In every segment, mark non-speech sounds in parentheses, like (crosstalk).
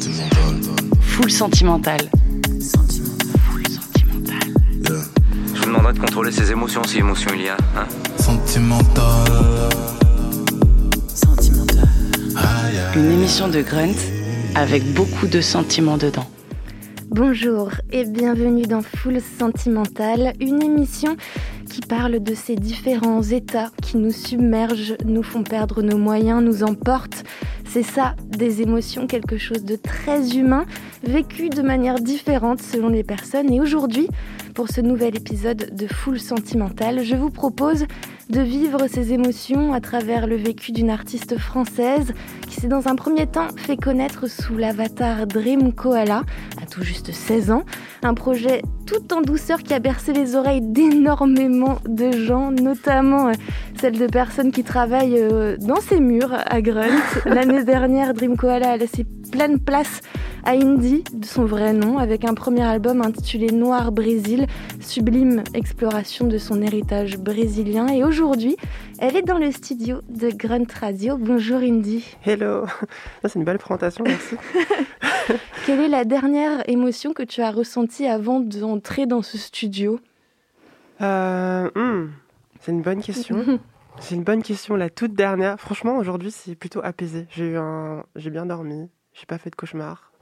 Full sentimental. Full sentimental. Je vous demanderai de contrôler ses émotions si émotion il y a. Hein Sentimental. Sentimental. Aïe, aïe. Une émission de Grunt avec beaucoup de sentiments dedans. Bonjour et bienvenue dans Full Sentimental, une émission qui parle de ces différents états qui nous submergent, nous font perdre nos moyens, nous emportent. C'est ça, des émotions, quelque chose de très humain, vécu de manière différente selon les personnes. Et aujourd'hui, pour ce nouvel épisode de Full Sentimental, je vous propose de vivre ces émotions à travers le vécu d'une artiste française qui s'est dans un premier temps fait connaître sous l'avatar Dream Koala, à tout juste 16 ans. Un projet tout en douceur qui a bercé les oreilles d'énormément de gens, notamment euh, celles de personnes qui travaillent euh, dans ces murs à Grunt. (laughs) L'année dernière, Dream Koala a laissé pleine place à Indy, de son vrai nom, avec un premier album intitulé Noir Brésil, sublime exploration de son héritage brésilien. Et aujourd'hui, elle est dans le studio de Grunt Radio. Bonjour Indy. Hello C'est une belle présentation, merci. (laughs) Quelle est la dernière émotion que tu as ressentie avant d'entrer dans ce studio? Euh, hmm, c'est une bonne question. (laughs) C'est une bonne question. La toute dernière, franchement, aujourd'hui, c'est plutôt apaisé. J'ai eu un, j'ai bien dormi. J'ai pas fait de cauchemar.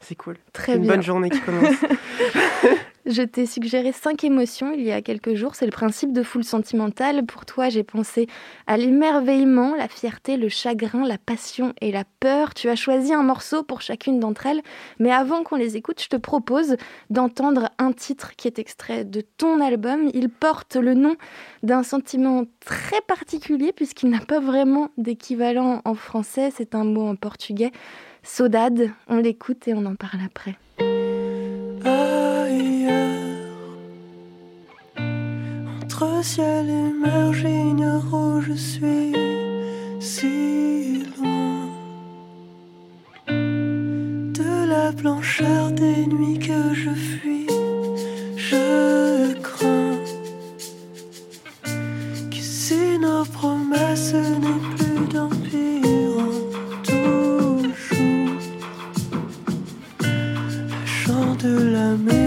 C'est cool. Très C'est une bien. bonne journée qui commence. (laughs) Je t'ai suggéré cinq émotions il y a quelques jours. C'est le principe de Full Sentimental. Pour toi, j'ai pensé à l'émerveillement, la fierté, le chagrin, la passion et la peur. Tu as choisi un morceau pour chacune d'entre elles. Mais avant qu'on les écoute, je te propose d'entendre un titre qui est extrait de ton album. Il porte le nom d'un sentiment très particulier puisqu'il n'a pas vraiment d'équivalent en français. C'est un mot en portugais. Saudade. On l'écoute et on en parle après. Entre ciel et mer, j'ignore où je suis, si loin de la blancheur des nuits que je fuis. Je crains que si nos promesses n'aient plus d'empire en toujours. Le chant de la mélancolie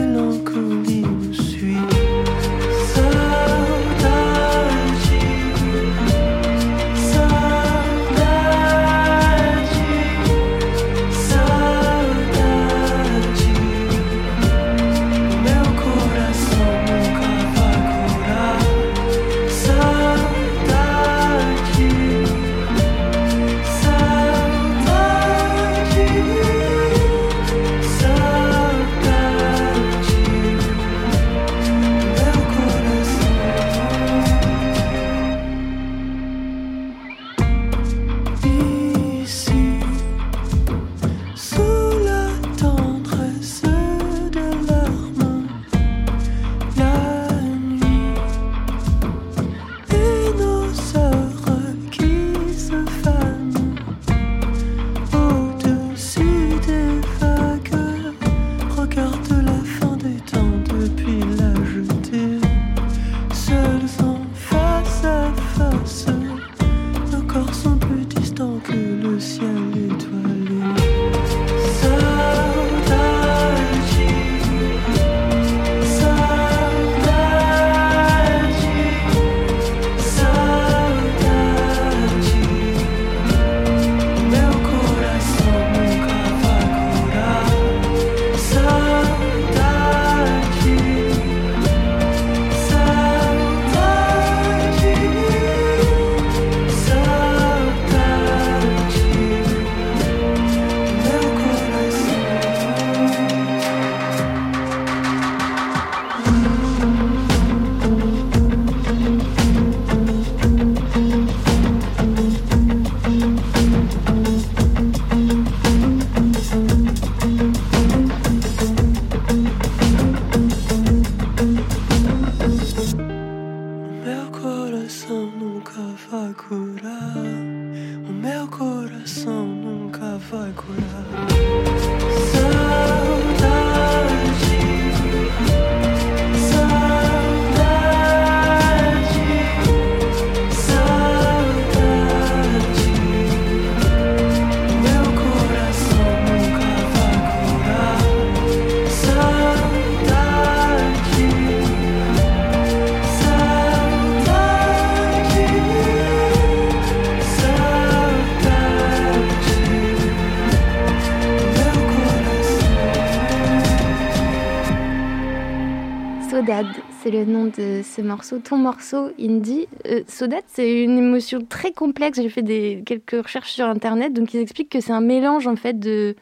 ton morceau indie. Euh, c'est une émotion très complexe. J'ai fait des, quelques recherches sur internet, donc ils expliquent que c'est un mélange en fait de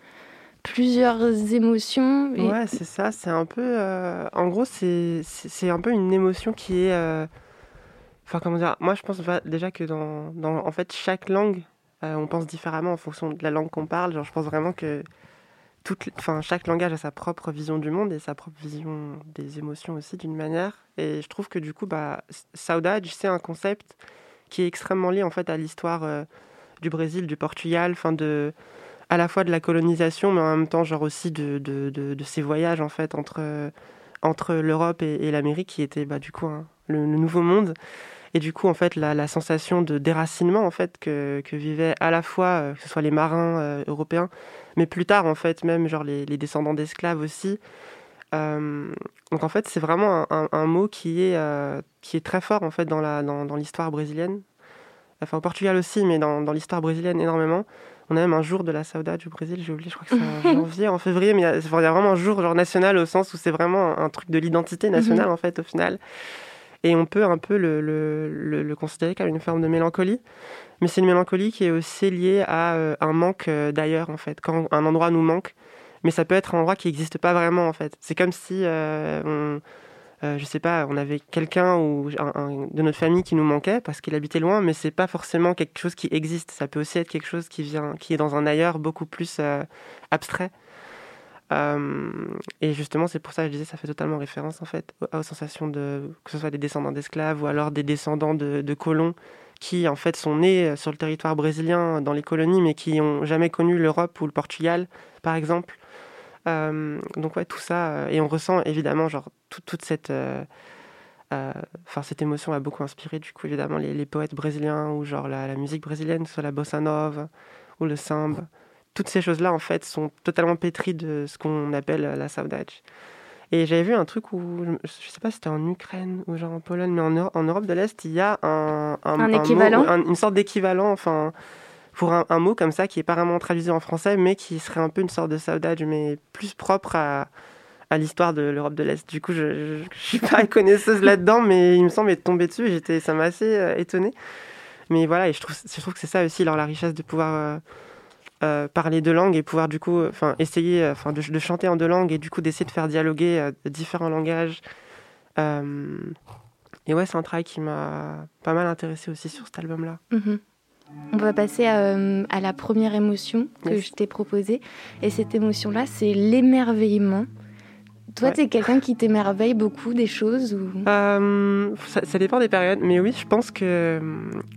plusieurs émotions. Ouais, c'est ça. C'est un peu. euh, en gros, c'est un peu une émotion qui est. euh, Enfin, comment dire Moi, je pense déjà que dans, dans en fait chaque langue, euh, on pense différemment en fonction de la langue qu'on parle. Genre, je pense vraiment que chaque langage a sa propre vision du monde et sa propre vision des émotions aussi d'une manière. Et je trouve que du coup, bah, saudade, c'est un concept qui est extrêmement lié en fait à l'histoire euh, du Brésil, du Portugal, enfin de à la fois de la colonisation, mais en même temps, genre aussi de, de, ces voyages en fait entre, entre l'Europe et, l'Amérique, qui était bah, du coup le nouveau monde. Et du coup, en fait, la, la sensation de déracinement en fait que, que vivaient à la fois euh, que ce soit les marins euh, européens, mais plus tard en fait même genre les, les descendants d'esclaves aussi. Euh, donc en fait, c'est vraiment un, un- un mot qui est qui est très fort en fait dans la dans, dans l'histoire brésilienne. Enfin au Portugal aussi, mais dans, dans l'histoire brésilienne énormément. On a même un jour de la saudade du Brésil, j'ai oublié, je crois que c'est en (laughs) janvier, en février, mais il y, a, enfin, il y a vraiment un jour genre national au sens où c'est vraiment un, un truc de l'identité nationale en fait au final. Et on peut un peu le, le, le- considérer comme une forme de mélancolie. Mais c'est une mélancolie qui est aussi liée à euh, un manque euh, d'ailleurs en fait. Quand un endroit nous manque, mais ça peut être un endroit qui n'existe pas vraiment en fait. C'est comme si euh, on, euh, je sais pas, on avait quelqu'un ou de notre famille qui nous manquait parce qu'il habitait loin, mais c'est pas forcément quelque chose qui existe. Ça peut aussi être quelque chose qui vient, qui est dans un ailleurs beaucoup plus abstrait. Euh, et justement, c'est pour ça que je disais, ça fait totalement référence en fait aux, sensations de que ce soit des descendants d'esclaves ou alors des descendants de, colons qui en fait sont nés euh, sur le territoire brésilien dans les colonies, mais qui ont jamais connu l'Europe ou le Portugal, par exemple. Euh, donc ouais, tout ça, euh, et on ressent évidemment genre tout- toute cette, euh, euh, cette émotion a beaucoup inspiré du coup évidemment les, poètes brésiliens ou genre la, la musique brésilienne, que ce soit la bossa nova ou le samba. Toutes ces choses-là en fait sont totalement pétries de ce qu'on appelle la saudade. Et j'avais vu un truc où, je sais pas si c'était en Ukraine ou genre en Pologne, mais en, Euro- en Europe de l'Est, il y a un, Un mot- équivalent un- une sorte d'équivalent, enfin, pour un, un mot comme ça qui est pas vraiment traduit en français, mais qui serait un peu une sorte de saudade, mais plus propre à, à l'histoire de l'Europe de l'Est. Du coup, je, je suis pas (laughs) connaisseuse là-dedans, mais il me semble être tombée dessus et j'étais, ça m'a assez euh, étonnée. Mais voilà, et je trouve, je trouve que c'est ça aussi, alors, la richesse de pouvoir euh, euh, parler deux langues et pouvoir du coup, euh, enfin, essayer, euh, enfin, de, de chanter en deux langues et du coup d'essayer de faire dialoguer euh, différents langages. Et ouais, c'est un travail qui m'a pas mal intéressé aussi sur cet album-là. Mhm. On va passer à, à la première émotion que Yes. je t'ai proposée. Et cette émotion-là, c'est l'émerveillement. Toi, Ouais. t'es quelqu'un qui t'émerveille beaucoup des choses ou... Euh, ça, ça dépend des périodes, mais oui, je pense que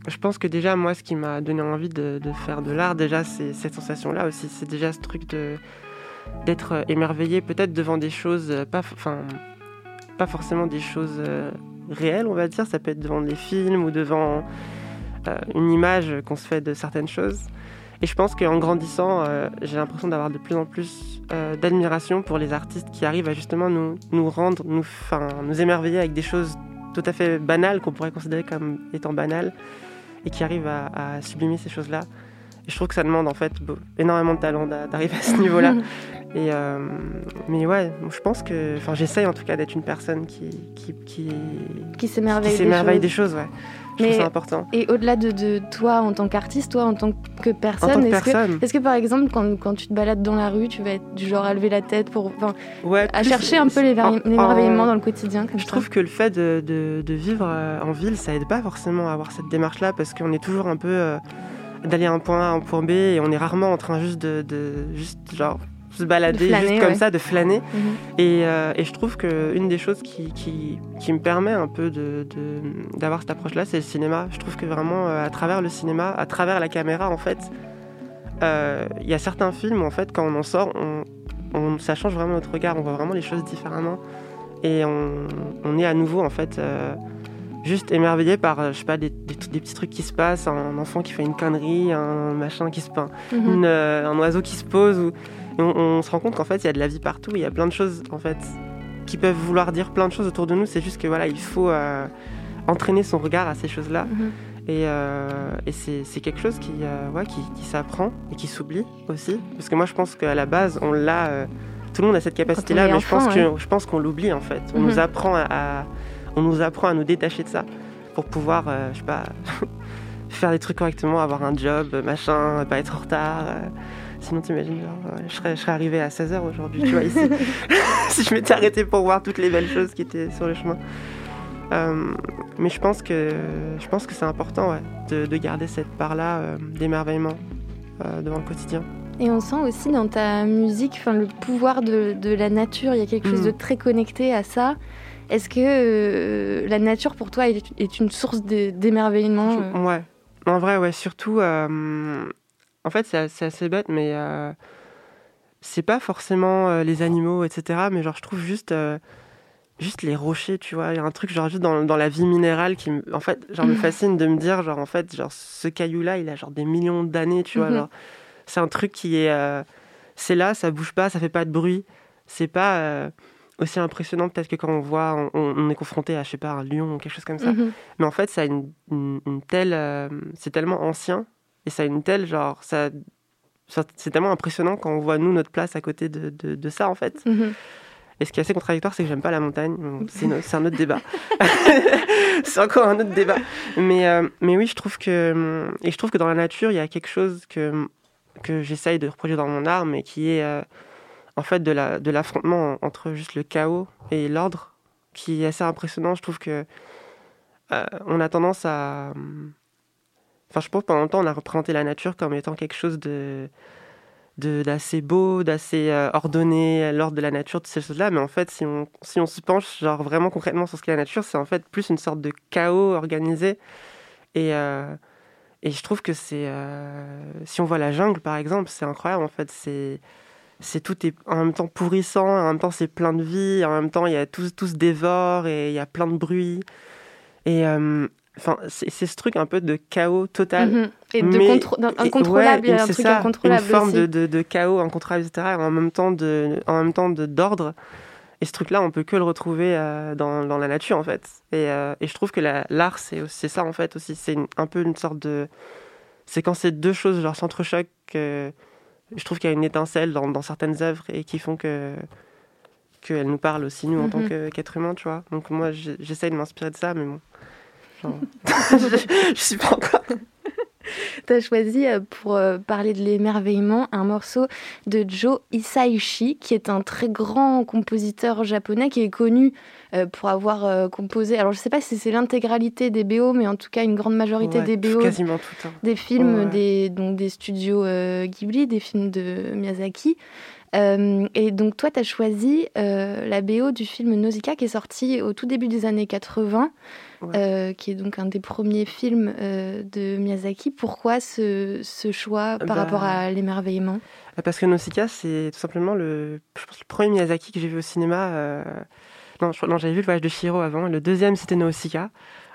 je pense que déjà moi, ce qui m'a donné envie de, de faire de l'art, déjà, c'est cette sensation-là aussi. C'est déjà ce truc de d'être émerveillé, peut-être devant des choses euh, pas, enfin, pas forcément des choses euh, réelles, on va dire. Ça peut être devant des films ou devant euh, une image qu'on se fait de certaines choses. Et je pense qu'en grandissant, euh, j'ai l'impression d'avoir de plus en plus euh, d'admiration pour les artistes qui arrivent à justement nous, nous rendre, nous, enfin, nous émerveiller avec des choses tout à fait banales, qu'on pourrait considérer comme étant banales, et qui arrivent à, à sublimer ces choses-là. Et je trouve que ça demande en fait énormément de talent d'a- d'arriver à ce niveau-là. (laughs) Et euh, mais ouais, je pense que, enfin, j'essaye en tout cas d'être une personne qui qui qui, qui s'émerveille des des choses, ouais. Je Mais- trouve ça important. Et au-delà de, de toi en tant qu'artiste, toi en tant que personne, est-ce que, est-ce que par exemple, quand, quand tu te balades dans la rue, tu vas être du genre à lever la tête pour, ouais, à chercher un peu l'émerveille- en- l'émerveillement dans le quotidien comme Je ça trouve que le fait de, de- de vivre euh, en ville, ça aide pas forcément à avoir cette démarche-là parce qu'on est toujours un peu euh, d'aller à un point A à un point B et on est rarement en train juste de, de- juste genre se balader flâner, juste comme ouais. ça, de flâner. Mhm. Et, euh, et je trouve que une des choses qui, qui, qui me permet un peu de, de- d'avoir cette approche-là, c'est le cinéma. Je trouve que vraiment, euh, à travers le cinéma, à travers la caméra, en fait, euh, il y a certains films où, en fait, quand on en sort, on, on- ça change vraiment notre regard. On voit vraiment les choses différemment. Et on, on est à nouveau, en fait, juste émerveillé par, euh, je sais pas, des, des, des petits trucs qui se passent, un enfant qui fait une connerie, un machin qui se peint Mhm. une, euh, un oiseau qui se pose. Ou... on, on se rend compte qu'en fait, il y a de la vie partout. Il y a plein de choses, en fait, qui peuvent vouloir dire plein de choses autour de nous. C'est juste que voilà, il faut euh, entraîner son regard à ces choses-là. Mhm. Et, euh, et c'est quelque chose qui, euh, ouais, qui, qui s'apprend et qui s'oublie aussi. Parce que moi, je pense qu'à la base, on l'a tout le monde a cette capacité-là, mais je pense qu'on l'oublie en fait. On nous mhm. apprend à, on nous apprend à nous détacher de ça pour pouvoir, euh, je sais pas, (laughs) faire des trucs correctement, avoir un job, machin, pas être en retard. Euh. Sinon, t'imagines, genre, je serais, je serais arrivé à 16h aujourd'hui, tu vois, ici. (laughs) (laughs) si je m'étais arrêté pour voir toutes les belles choses qui étaient sur le chemin. Euh, mais je pense que, je pense que c'est important ouais, de, de, garder cette part-là d'émerveillement devant le quotidien. Et on sent aussi dans ta musique le pouvoir de, de la nature. Il y a quelque chose de mm. très connecté à ça. Est-ce que euh, la nature pour toi est, une source d'émerveillement euh Ouais, en vrai, ouais. Surtout, euh, en fait, c'est assez bête, mais c'est pas forcément les animaux, etc. Mais genre, je trouve juste juste les rochers, tu vois. Il y a un truc, genre, juste dans, dans la vie minérale qui, en fait, genre, me (laughs) fascine de me dire, genre, en fait, genre, ce caillou-là, il a genre des millions d'années, tu vois. Mhm. c'est un truc qui est. c'est là, ça bouge pas, ça fait pas de bruit. C'est pas aussi impressionnant peut-être que quand on voit, on, est confronté à, je sais pas, un lion ou quelque chose comme ça. Mhm. Mais en fait, ça a une, une, telle, euh, c'est tellement ancien et ça a une telle genre, ça, c'est tellement impressionnant quand on voit nous notre place à côté de, de, ça en fait. Mhm. Et ce qui est assez contradictoire, c'est que j'aime pas la montagne. C'est un autre débat. (laughs) c'est encore un autre débat. Mais, euh, mais oui, je trouve que et je trouve que dans la nature, il y a quelque chose que que j'essaye de reproduire dans mon art, mais qui est euh, en fait de la de l'affrontement entre juste le chaos et l'ordre qui est assez impressionnant. Je trouve que euh, on a tendance à Enfin, je pense pendant longtemps, on a représenté la nature comme étant quelque chose de d'assez beau, d'assez euh, ordonné, l'ordre de la nature, toutes ces choses-là. Mais en fait, si on si on s'y penche, genre vraiment concrètement sur ce qu'est la nature, c'est en fait plus une sorte de chaos organisé. Et euh, et je trouve que c'est si on voit la jungle, par exemple, c'est incroyable. En fait, c'est c'est tout est en même temps pourrissant, en même temps c'est plein de vie, en même temps il y a tout, tout se dévore et il y a plein de bruit. Et euh, enfin, c'est ce truc un peu de chaos total. Mhm. Et de mais, incontrôlable, a un truc ça, incontrôlable Une forme De, de, de, chaos incontrôlable, etc. Et en même temps de, en même temps d'ordre. Et ce truc-là, on peut que le retrouver euh, dans, dans, la nature, en fait. Et, euh, et je trouve que l'art, c'est ça, en fait, aussi. C'est un peu une sorte de... C'est quand ces deux choses, genre, s'entrechoquent je trouve qu'il y a une étincelle dans, dans, certaines œuvres et qui font que qu'elles nous parlent aussi nous en tant mhm. qu'être humain tu vois donc moi j'essaye de m'inspirer de ça mais bon (laughs) (laughs) je, je suis pas encore (laughs) tu as choisi euh, pour euh, parler de l'émerveillement un morceau de Joe Hisaishi, qui est un très grand compositeur japonais qui est connu euh, pour avoir composé. Alors je sais pas si c'est l'intégralité des BO, mais en tout cas une grande majorité des BO. Quasiment tout. Hein. Des films des, donc des studios Ghibli, des films de Miyazaki. et donc toi, tu as choisi la BO du film Nausicaa qui est sorti au tout début des années 80. Euh, qui est donc un des premiers films euh, de Miyazaki. Pourquoi ce, ce choix par bah, rapport à l'émerveillement? Parce que Nausicaa, c'est tout simplement le, je pense, le premier Miyazaki que j'ai vu au cinéma. Euh, non, non j'avais vu le voyage de Shiro avant. Le deuxième, c'était Nausicaa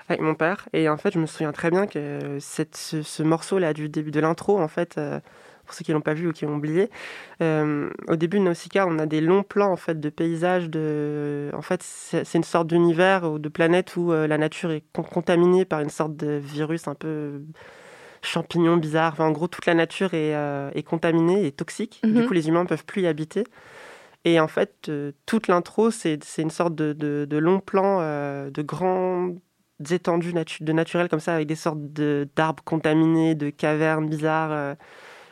avec mon père. Et en fait, je me souviens très bien que cette, ce, ce morceau-là du début de l'intro, en fait, pour ceux qui l'ont pas vu ou qui ont oublié. Euh, au début de Nausicaa, on a des longs plans en fait de paysages. De, en fait, c'est une sorte d'univers ou de planète où euh, la nature est contaminée par une sorte de virus un peu champignon bizarre. en gros, toute la nature est, euh, est contaminée et toxique. Du mhm. coup, les humains ne peuvent plus y habiter. Et en fait, toute l'intro, c'est une sorte de, de, de long plan, de grands étendues natu de naturel comme ça, avec des sortes d'arbres contaminés, de cavernes bizarres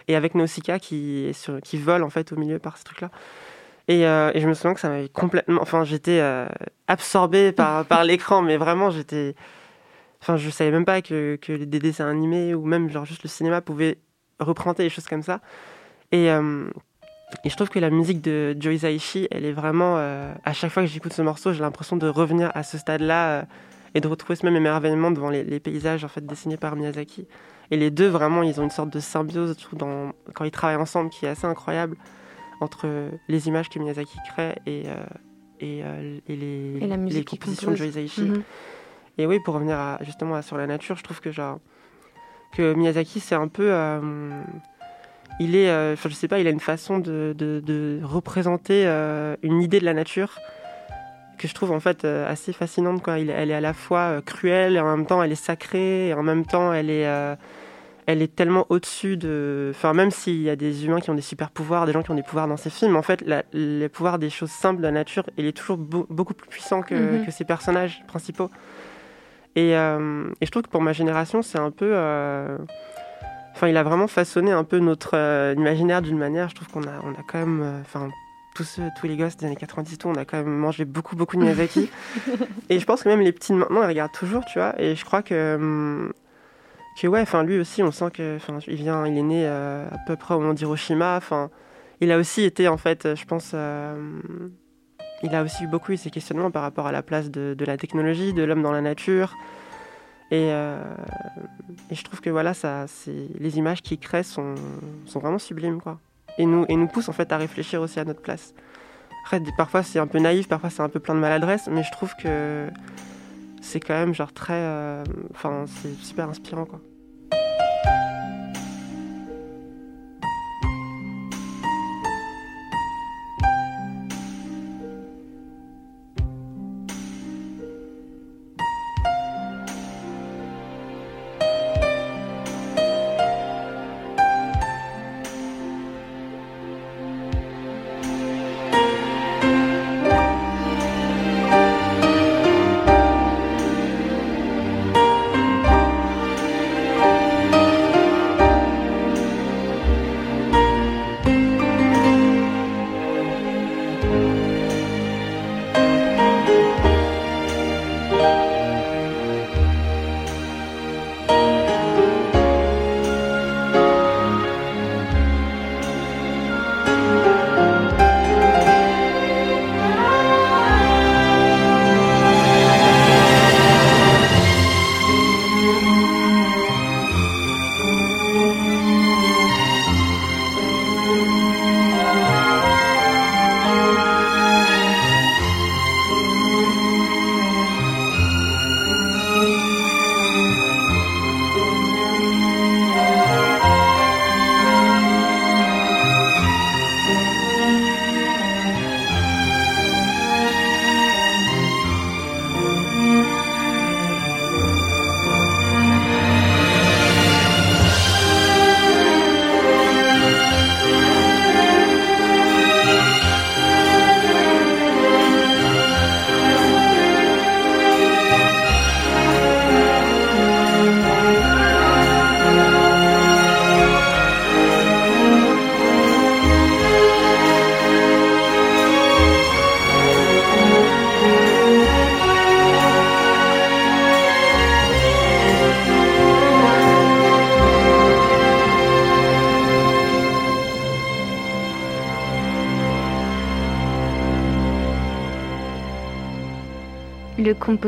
et avec Nausicaa qui, sur, qui vole en fait au milieu par ce truc-là. Et, euh, et, je me souviens que ça m'avait complètement. Enfin, j'étais euh, absorbée par, (laughs) par l'écran, mais vraiment, j'étais. Enfin, je savais même pas que, que des dessins animés ou même genre juste le cinéma pouvaient représenter des choses comme ça. Et, euh, et je trouve que la musique de Joe Hisaishi, elle est vraiment. à chaque fois que j'écoute ce morceau, j'ai l'impression de revenir à ce stade-là et de retrouver ce même émerveillement devant les, les, paysages en fait dessinés par Miyazaki. Et les deux, vraiment, ils ont une sorte de symbiose dans, quand ils travaillent ensemble qui est assez incroyable entre les images que Miyazaki crée et, euh, et, euh, et, les, la les compositions de Joe mhm. Et oui, pour revenir justement sur la nature, je trouve que, genre, que Miyazaki, c'est un peu. Euh, il est. Enfin, je sais pas, il a une façon de, de, de représenter une idée de la nature que je trouve en fait assez fascinante. Quoi. Elle est à la fois cruelle et en même temps elle est sacrée et en même temps elle est elle est tellement au-dessus de. Enfin, même s'il y a des humains qui ont des super pouvoirs, des gens qui ont des pouvoirs dans ces films, en fait, la, les pouvoirs des choses simples de la nature, il est toujours beaucoup plus puissant que, Mhm. que ces personnages principaux. Et, euh, et je trouve que pour ma génération, c'est un peu. euh, Enfin, il a vraiment façonné un peu notre euh, imaginaire d'une manière. Je trouve qu'on a, on a quand même. euh, tous, ceux, tous les gosses des années 90, tout, on a quand même mangé beaucoup, beaucoup de Miyazaki. (laughs) et je pense que même les petits de maintenant, ils regardent toujours, tu vois. Et je crois que. hum, que ouais, enfin lui aussi, on sent que, enfin, il vient, il est né euh, à peu près au moment d'Hiroshima. Enfin, il a aussi été en fait, euh, je pense, euh, il a aussi eu beaucoup eu ces questionnements par rapport à la place de, de la technologie, de l'homme dans la nature. Et, euh, et je trouve que voilà, ça, les images qu'il crée sont, sont vraiment sublimes, quoi. Et nous, et nous poussent en fait à réfléchir aussi à notre place. Après, parfois c'est un peu naïf, parfois c'est un peu plein de maladresse, mais je trouve que c'est quand même genre très, euh, enfin, c'est super inspirant, quoi.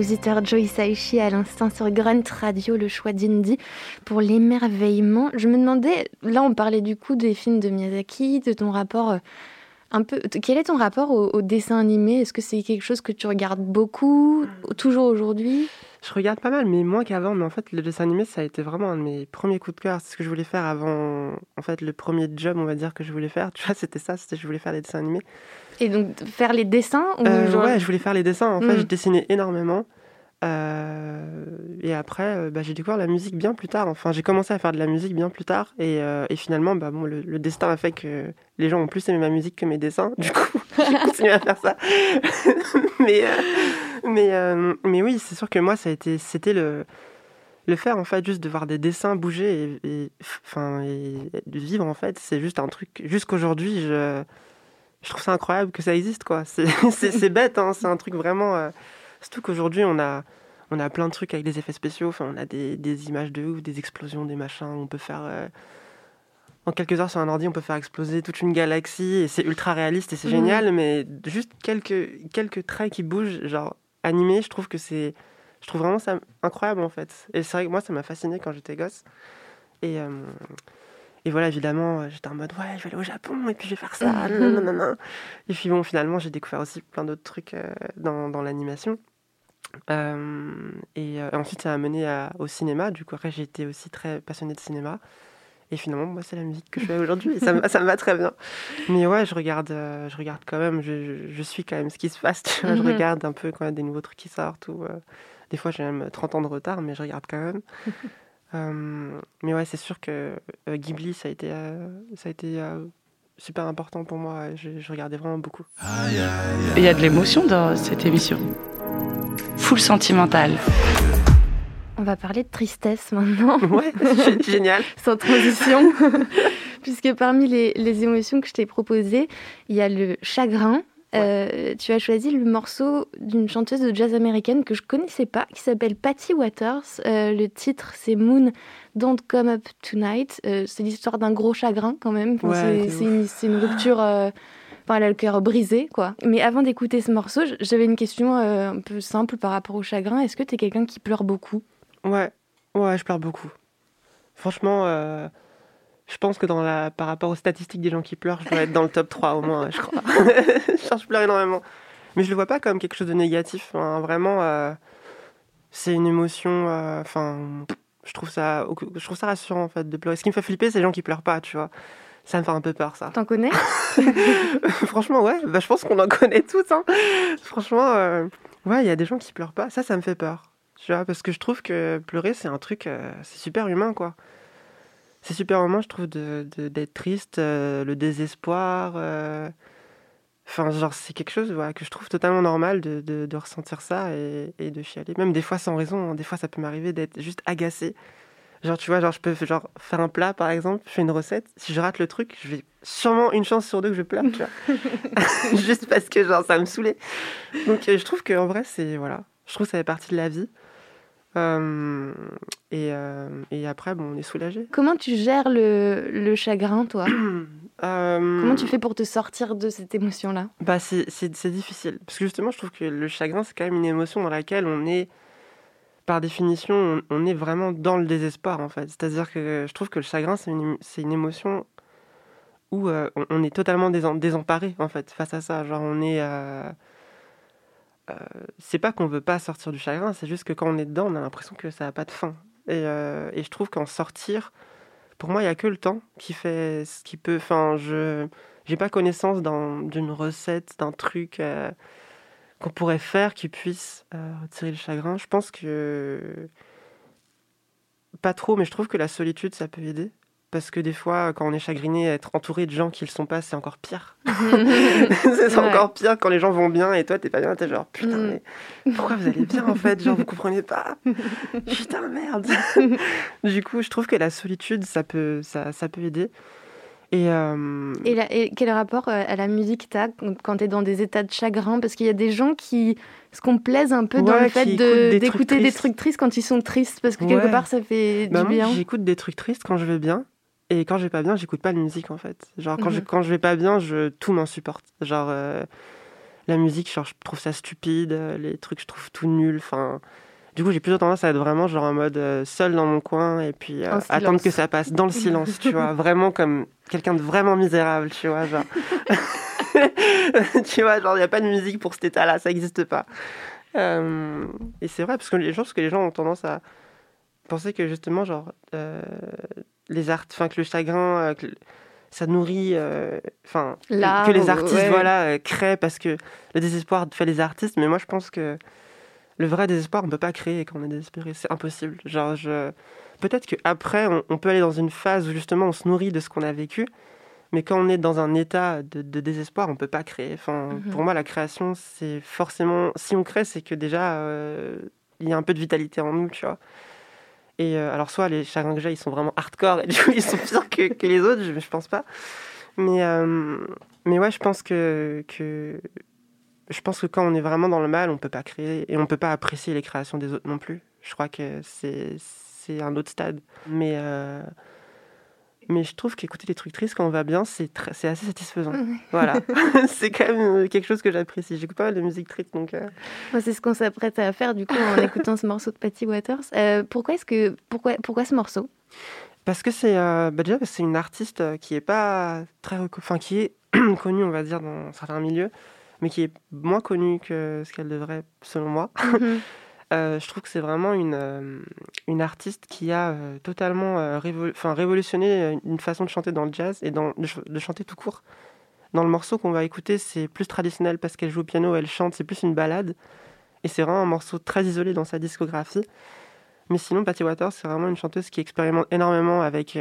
Compositeur Joe Hisaishi à l'instant sur Grunt Radio, le choix d'Indy pour l'émerveillement. Je me demandais, là on parlait du coup des films de Miyazaki, de ton rapport euh, un peu. Quel est ton rapport au, au dessin animé? Est-ce que c'est quelque chose que tu regardes beaucoup, toujours aujourd'hui? Je regarde pas mal, mais moins qu'avant. Mais en fait, le dessin animé, ça a été vraiment un de mes premiers coups de cœur. C'est ce que je voulais faire avant. En fait, le premier job, on va dire, que je voulais faire. (laughs) Tu vois, c'était ça. C'était je voulais faire des dessins animés. Et donc faire les dessins ou Euh, genre- Ouais, je voulais faire les dessins. En fait, Mm. je dessinais énormément. Euh, et après, euh, bah, j'ai découvert la musique bien plus tard. Enfin, j'ai commencé à faire de la musique bien plus tard. Et, euh, et finalement, bah, bon, le, le destin a fait que les gens ont plus aimé ma musique que mes dessins. Du coup, (laughs) j'ai continué à faire ça. (laughs) mais, mais, mais oui, c'est sûr que moi, ça a été, c'était le, le faire, en fait, juste de voir des dessins bouger et, et de vivre, en fait, c'est juste un truc. Jusqu'aujourd'hui, je, je trouve ça incroyable que ça existe, quoi. (laughs) C'est, bête, hein, c'est un truc vraiment. euh, Surtout qu'aujourd'hui, on a, on a plein de trucs avec des effets spéciaux. Enfin, on a des, des images de ouf, des explosions, des machins. On peut faire. euh, en quelques heures sur un ordi, on peut faire exploser toute une galaxie et c'est ultra réaliste et c'est Mhm. génial. Mais juste quelques, quelques traits qui bougent, genre animés, je trouve que c'est. Je trouve vraiment ça incroyable en fait. Et c'est vrai que moi, ça m'a fasciné quand j'étais gosse. Et. euh, et voilà, évidemment, j'étais en mode, ouais, je vais aller au Japon et puis je vais faire ça. (laughs) Et puis bon, finalement, j'ai découvert aussi plein d'autres trucs euh, dans, dans l'animation. Euh, et euh, ensuite, ça m'a mené à- au cinéma. Du coup, après, j'ai été aussi très passionnée de cinéma. Et finalement, moi, c'est la musique que je fais aujourd'hui. Ça, me- ça me va très bien. Mais ouais, je regarde, euh, je regarde quand même. Je, suis quand même ce qui se passe. tu vois. Je Mhm. regarde un peu quand a des nouveaux trucs qui sortent. Ou, euh, des fois, j'ai même 30 ans de retard, mais je regarde quand même. (laughs) Euh, mais ouais, c'est sûr que euh, Ghibli, ça a été, euh, ça a été euh, super important pour moi. Je, je regardais vraiment beaucoup. Il y a de l'émotion dans cette émission. Full sentimentale. On va parler de tristesse maintenant, (laughs) Ouais, c'est (laughs) génial. sans transition. (laughs) Puisque parmi les, les émotions que je t'ai proposées, il y a le chagrin. Euh, tu as choisi le morceau d'une chanteuse de jazz américaine que je connaissais pas, qui s'appelle Patty Waters. Euh, le titre, c'est Moon Don't Come Up Tonight. Euh, c'est l'histoire d'un gros chagrin quand même. Enfin, Ouais, c'est- une, rupture. Enfin, elle a le cœur brisé, quoi. Mais avant d'écouter ce morceau, j'avais une question euh, un peu simple par rapport au chagrin. Est-ce que tu es quelqu'un qui pleure beaucoup? Ouais, ouais, je pleure beaucoup. Franchement, euh, je pense que dans la, par rapport aux statistiques des gens qui pleurent, je dois être dans le top 3 au moins, je crois. (laughs) Je pleure énormément. Mais je le vois pas comme quelque chose de négatif. hein. Vraiment, euh, c'est une émotion. euh, Enfin, je trouve ça, je trouve ça rassurant en fait de pleurer. Ce qui me fait flipper, c'est les gens qui pleurent pas, tu vois. Ça me fait un peu peur, ça. T'en connais? (laughs) Franchement, ouais, bah, je pense qu'on en connaît tous. Hein. Franchement, euh, ouais, il y a des gens qui pleurent pas. Ça, ça me fait peur. Tu vois, parce que je trouve que pleurer, c'est un truc, c'est super humain, quoi. C'est super humain, je trouve, de, de- d'être triste, euh, le désespoir. euh, Enfin, genre, c'est quelque chose voilà, que je trouve totalement normal de, de- de ressentir ça et, et de chialer. Même des fois sans raison. hein. Des fois, ça peut m'arriver d'être juste agacé. Genre, tu vois, genre, je peux genre, faire un plat, par exemple, je fais une recette. Si je rate le truc, je vais sûrement une chance sur deux que je pleure, tu vois. (laughs) (laughs) Juste parce que, genre, ça me saoulait. Donc, euh, je trouve qu'en vrai, c'est, voilà, je trouve que ça fait partie de la vie. Euh, et, euh, et après, bon, on est soulagé. Comment tu gères le, le chagrin, toi (clears throat) Euh, Comment tu fais pour te sortir de cette émotion-là Bah, c'est, difficile. Parce que justement, je trouve que le chagrin, c'est quand même une émotion dans laquelle on est, par définition, on, on est vraiment dans le désespoir, en fait. C'est-à-dire que je trouve que le chagrin, c'est une, une émotion où on, on est totalement désem- désemparé, en fait, face à ça. Genre, on est. euh, c'est pas qu'on veut pas sortir du chagrin, c'est juste que quand on est dedans, on a l'impression que ça n'a pas de fin. Et, euh, et je trouve qu'en sortir, pour moi, il n'y a que le temps qui fait ce qui peut. Enfin, je j'ai pas connaissance d'un- d'une recette, d'un truc euh, qu'on pourrait faire qui puisse retirer le chagrin. Je pense que pas trop, mais je trouve que la solitude, ça peut aider. Parce que des fois, quand on est chagriné, être entouré de gens qui le sont pas, c'est encore pire. (laughs) c'est Ouais. encore pire quand les gens vont bien et toi, t'es pas bien, t'es genre putain, Mm. mais pourquoi vous allez bien en fait? Genre, vous comprenez pas? (laughs) Putain, merde (laughs) Du coup, je trouve que la solitude, ça peut, ça, ça peut aider. Et, euh, et, la- et quel rapport euh, à la musique t'as quand- t'es dans des états de chagrin? Parce qu'il y a des gens qui se complaisent un peu dans le fait de- des d'écouter des trucs tristes quand ils sont tristes, parce que quelque part ça fait Bah, du moi, bien. j'écoute des trucs tristes quand je vais bien. Et quand je vais pas bien, j'écoute pas de musique en fait. Genre quand, je, Mhm. quand je vais pas bien, je, tout m'insupporte. Genre euh, la musique, genre, je trouve ça stupide, euh, les trucs, je trouve tout nul. Enfin, du coup, j'ai plutôt tendance à être vraiment genre en mode euh, seul dans mon coin et puis euh, En attendre que ça passe dans le (laughs) silence, tu vois. Vraiment comme quelqu'un de vraiment misérable, tu vois. Genre, (laughs) tu vois, genre, il n'y a pas de musique pour cet état-là, ça n'existe pas. Et c'est vrai, parce que les gens, parce que les gens ont tendance à penser que justement, genre, les art, enfin, que le chagrin, euh, que ça nourrit, euh, enfin, que- les artistes, ouais. voilà, euh, créent parce que le désespoir fait les artistes. Mais moi, je pense que le vrai désespoir, on peut pas créer quand on est désespéré, c'est impossible. Genre, je... peut-être qu'après, on, on peut aller dans une phase où justement, on se nourrit de ce qu'on a vécu. Mais quand on est dans un état de, de désespoir, on peut pas créer. Enfin, Mhm. Pour moi, la création, c'est forcément... Si on crée, c'est que déjà, euh, il y a un peu de vitalité en nous, tu vois. Et euh, alors, soit les j'ai, ils sont vraiment hardcore, et du coup, ils sont pires que, que les autres, je, je pense pas. Mais, euh, mais ouais, je pense que. Je pense que quand on est vraiment dans le mal, on peut pas créer, et on peut pas apprécier les créations des autres non plus. Je crois que c'est c'est un autre stade. Mais... euh, mais je trouve qu'écouter des trucs tristes quand on va bien, c'est assez satisfaisant. Voilà. (laughs) (laughs) c'est quand même euh, quelque chose que j'apprécie. J'écoute pas mal de musique triste, donc... euh, Moi, c'est ce qu'on s'apprête à faire du coup en (laughs) écoutant ce morceau de Patty Waters. Euh, pourquoi est-ce que pourquoi pourquoi ce morceau? Parce que c'est euh, bah déjà c'est une artiste qui est pas très enfin qui est (clears throat) connue on va dire dans certains milieux, mais qui est moins connue que ce qu'elle devrait selon moi. Mhm. Euh, je trouve que c'est vraiment une, euh, une artiste qui a euh, totalement révolutionné une façon de chanter dans le jazz et dans, de, de chanter tout court. Dans le morceau qu'on va écouter, c'est plus traditionnel parce qu'elle joue au piano, elle chante, c'est plus une balade. Et c'est vraiment un morceau très isolé dans sa discographie. Mais sinon, Patty Waters, c'est vraiment une chanteuse qui expérimente énormément avec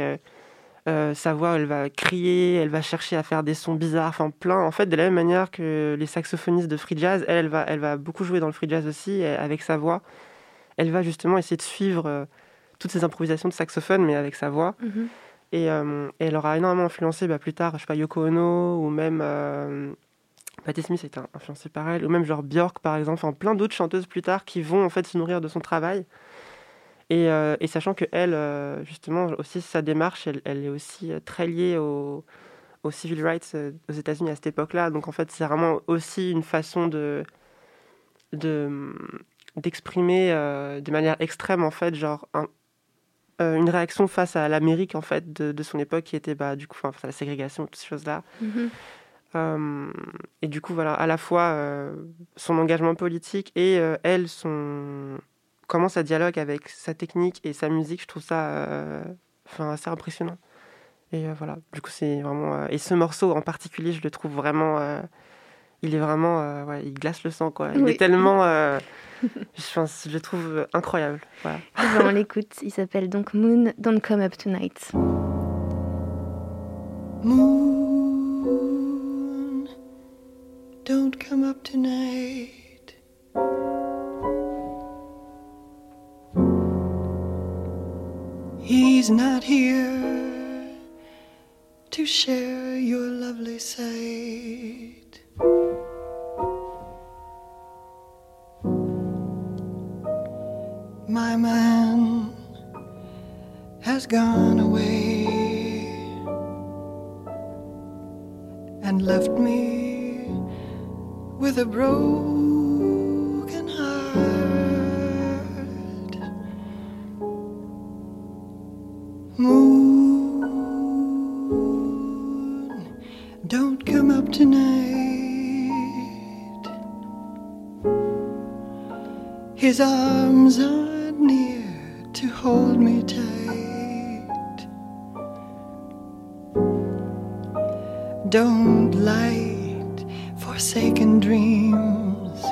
euh, sa voix. Elle va crier, elle va chercher à faire des sons bizarres, enfin plein. En fait, de la même manière que les saxophonistes de free jazz, elle, elle va, elle va beaucoup jouer dans le free jazz aussi avec sa voix. Elle va justement essayer de suivre euh, toutes ces improvisations de saxophone, mais avec sa voix. Mhm. Et, euh, et elle aura énormément influencé bah, plus tard, je sais pas, Yoko Ono ou même Patti Smith a été influencée par elle, ou même genre Björk par exemple, enfin plein d'autres chanteuses plus tard qui vont en fait se nourrir de son travail. Et, euh, et sachant que elle, euh, justement, aussi sa démarche, elle, elle est aussi euh, très liée au, aux civil rights aux États-Unis à cette époque-là. Donc en fait, c'est vraiment aussi une façon de de d'exprimer euh, de manière extrême en fait, genre un- une réaction face à l'Amérique en fait de, de son époque qui était bah du coup enfin, face à la ségrégation toutes ces choses là. Mhm. Euh, et du coup, voilà, à la fois son engagement politique et elle, son comment ça dialogue avec sa technique et sa musique, je trouve ça euh, enfin, assez impressionnant. Et euh, voilà, du coup, c'est vraiment. euh, et ce morceau en particulier, je le trouve vraiment. euh, il est vraiment. euh, ouais, il glace le sang, quoi. Il Oui. est tellement. euh, (laughs) je, pense- je le trouve incroyable. Voilà. Eh ben, on l'écoute. Il s'appelle donc Moon, Don't Come Up Tonight. Moon, don't come up tonight. He's not here to share your lovely sight. My man has gone away and left me with a broken His arms aren't near to hold me tight. Don't light forsaken dreams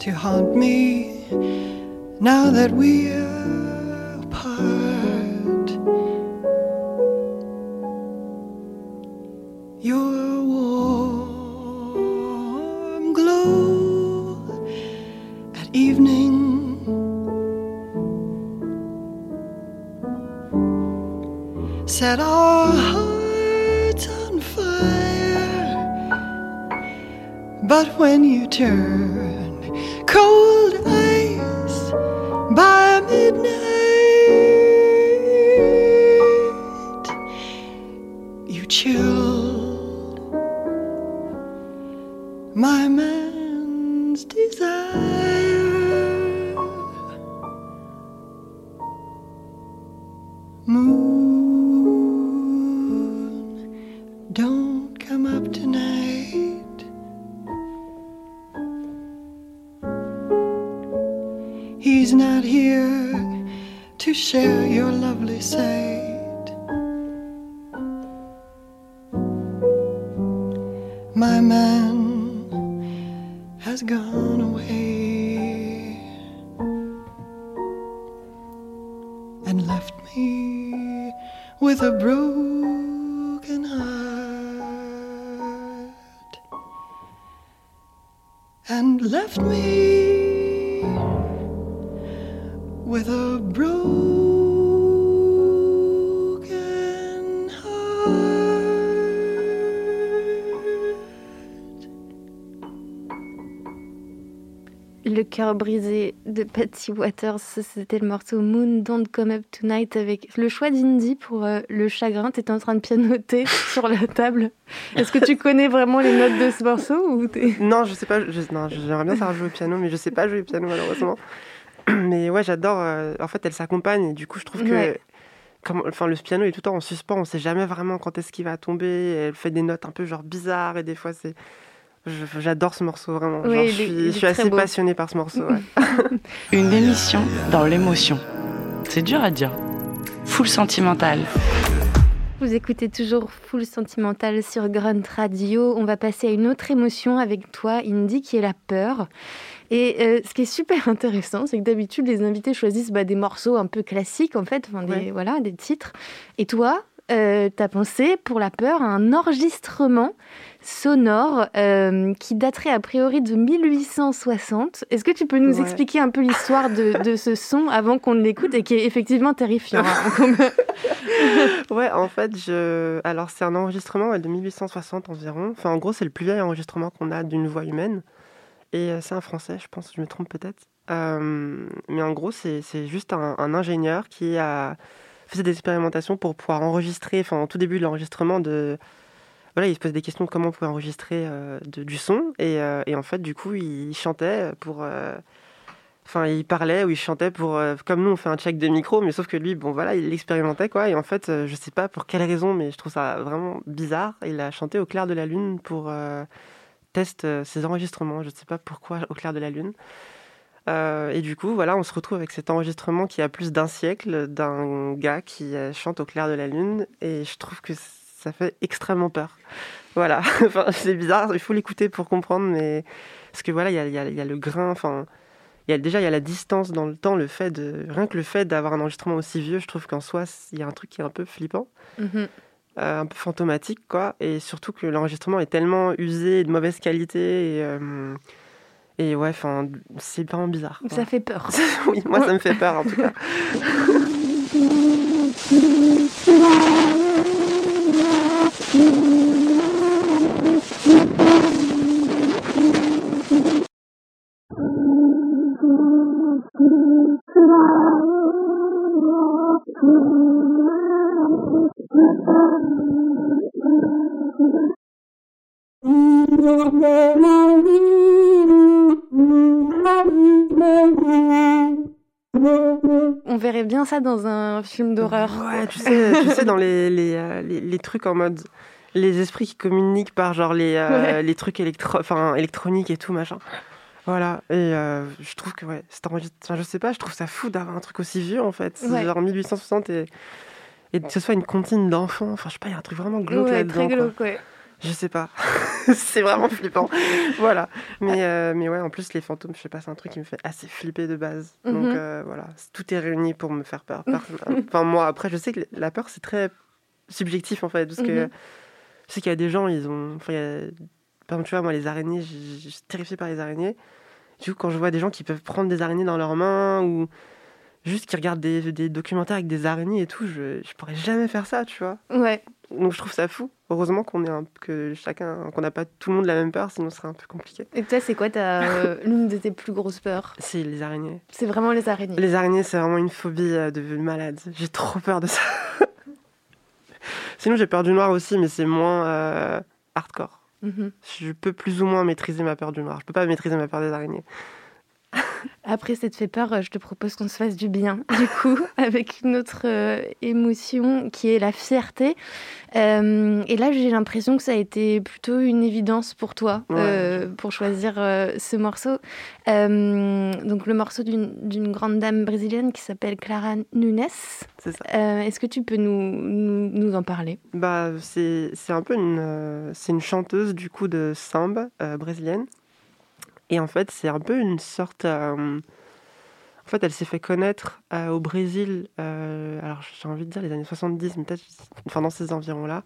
to haunt me now that we're turn left me Le cœur brisé de Patty Waters, c'était le morceau Moon Don't Come Up Tonight avec le choix d'Indy pour euh, le chagrin. T'étais en train de pianoter (laughs) sur la table. Est-ce que tu connais vraiment les notes de ce morceau ou Non, je sais pas. je- non, j'aimerais bien savoir jouer au piano, mais je sais pas jouer au piano malheureusement. (clears throat) Mais ouais, j'adore. euh, en fait, elle s'accompagne et du coup, je trouve que. Ouais. Comme, enfin, le piano est tout le temps en suspens, on sait jamais vraiment quand est-ce qu'il va tomber. Elle fait des notes un peu genre bizarres et des fois c'est. J'adore ce morceau vraiment. Oui, Genre, il je suis, il est je suis très assez beau. passionnée par ce morceau. ouais. (laughs) (laughs) Une émission dans l'émotion. C'est dur à dire. Full sentimental. Vous écoutez toujours Full Sentimental sur Grunt Radio. On va passer à une autre émotion avec toi, Indy, qui est la peur. Et euh, ce qui est super (laughs) intéressant, c'est que d'habitude, les invités choisissent bah, des morceaux un peu classiques, en fait, enfin, des, Ouais. voilà, des titres. Et toi, euh, t'as pensé, pour la peur, à un enregistrement sonore euh, qui daterait a priori de 1860. Est-ce que tu peux nous Ouais. expliquer un peu l'histoire de, de ce son avant qu'on l'écoute et qui est effectivement terrifiant hein, (laughs) Ouais, en fait, je... alors c'est un enregistrement ouais, de 1860 environ. Enfin, en gros, c'est le plus vieil enregistrement qu'on a d'une voix humaine. Et euh, c'est un français, je pense, je me trompe peut-être. Euh, mais en gros, c'est c'est juste un, un ingénieur qui a fait des expérimentations pour pouvoir enregistrer, enfin, en tout début de l'enregistrement, de. Voilà, il se posait des questions de comment on pouvait enregistrer euh, du son. Et, euh, et en fait, du coup, il chantait pour. euh, Enfin, il parlait ou il chantait pour. comme nous, on fait un check de micro, mais sauf que lui, bon, voilà, il l'expérimentait, quoi. Et en fait, je sais pas pour quelle raison, mais je trouve ça vraiment bizarre. Il a chanté au clair de la lune pour test euh, ses enregistrements. Je sais pas pourquoi au clair de la lune. Euh, et du coup, voilà, on se retrouve avec cet enregistrement qui a plus d'un siècle d'un gars qui euh, chante au clair de la lune. Et je trouve que ça fait extrêmement peur. Voilà, (laughs) enfin, c'est bizarre, il faut l'écouter pour comprendre, mais parce que voilà, il y a, y a- y a le grain, enfin, il y a, déjà il y a la distance dans le temps, le fait de rien que le fait d'avoir un enregistrement aussi vieux, je trouve qu'en soi, il y a un truc qui est un peu flippant, Mhm. euh, un peu fantomatique, quoi, et surtout que l'enregistrement est tellement usé, et de mauvaise qualité, et, euh, et ouais, enfin, c'est vraiment bizarre. quoi. Ça fait peur. (laughs) oui, moi ça me fait peur en tout cas. (laughs) On verrait bien ça dans un film d'horreur. Ouais, tu sais, tu sais dans les, les, euh, les, les trucs en mode les esprits qui communiquent par genre les, euh, Ouais. les trucs électro enfin, électroniques et tout machin. Voilà, et euh, je trouve que ouais, c'est. Enfin, je sais pas, je trouve ça fou d'avoir un truc aussi vieux en fait. C'est Ouais. genre 1860 et, et que ce soit une comptine d'enfants. Enfin, je sais pas, il y a un truc vraiment glauque ouais, là-dedans. très glauque, ouais. Je sais pas. (laughs) c'est vraiment flippant. voilà. Mais, euh, mais ouais, en plus, les fantômes, je sais pas, c'est un truc qui me fait assez flipper de base. Donc Mhm. euh, voilà, tout est réuni pour me faire peur. (laughs) Enfin, moi, après, je sais que la peur, c'est très subjectif en fait. Parce que Mhm. je sais qu'il y a des gens, ils ont. Enfin, a- Par exemple, tu vois, moi, les araignées, je je suis terrifiée par les araignées. Du coup, quand je vois des gens qui peuvent prendre des araignées dans leurs mains ou juste qui regardent des, des documentaires avec des araignées et tout, je, je pourrais jamais faire ça, tu vois. Ouais. Donc je trouve ça fou. Heureusement qu'on est un, que chacun, qu'on n'a pas tout le monde la même peur, sinon ce serait un peu compliqué. Et toi, c'est quoi ta (laughs) l'une de tes plus grosses peurs? C'est les araignées. C'est vraiment les araignées. Les araignées, c'est vraiment une phobie euh, de malade. J'ai trop peur de ça. (laughs) sinon j'ai peur du noir aussi, mais c'est moins euh, hardcore. Mhm. Je peux plus ou moins maîtriser ma peur du noir. Je peux pas maîtriser ma peur des araignées. Après, ça te fait peur, je te propose qu'on se fasse du bien, (laughs) du coup, avec une autre euh, émotion qui est la fierté. Euh, et là, j'ai l'impression que ça a été plutôt une évidence pour toi, Ouais. euh, pour choisir ce morceau. Donc, le morceau d'une grande dame brésilienne qui s'appelle Clara Nunes. C'est ça. Est-ce que tu peux nous, nous, nous en parler? Bah, c'est un peu une, une chanteuse du coup de samba brésilienne. Et en fait, c'est un peu une sorte. euh, en fait, elle s'est fait connaître euh, au Brésil, euh, alors j'ai envie de dire les années 70, mais peut-être enfin, dans ces environs-là.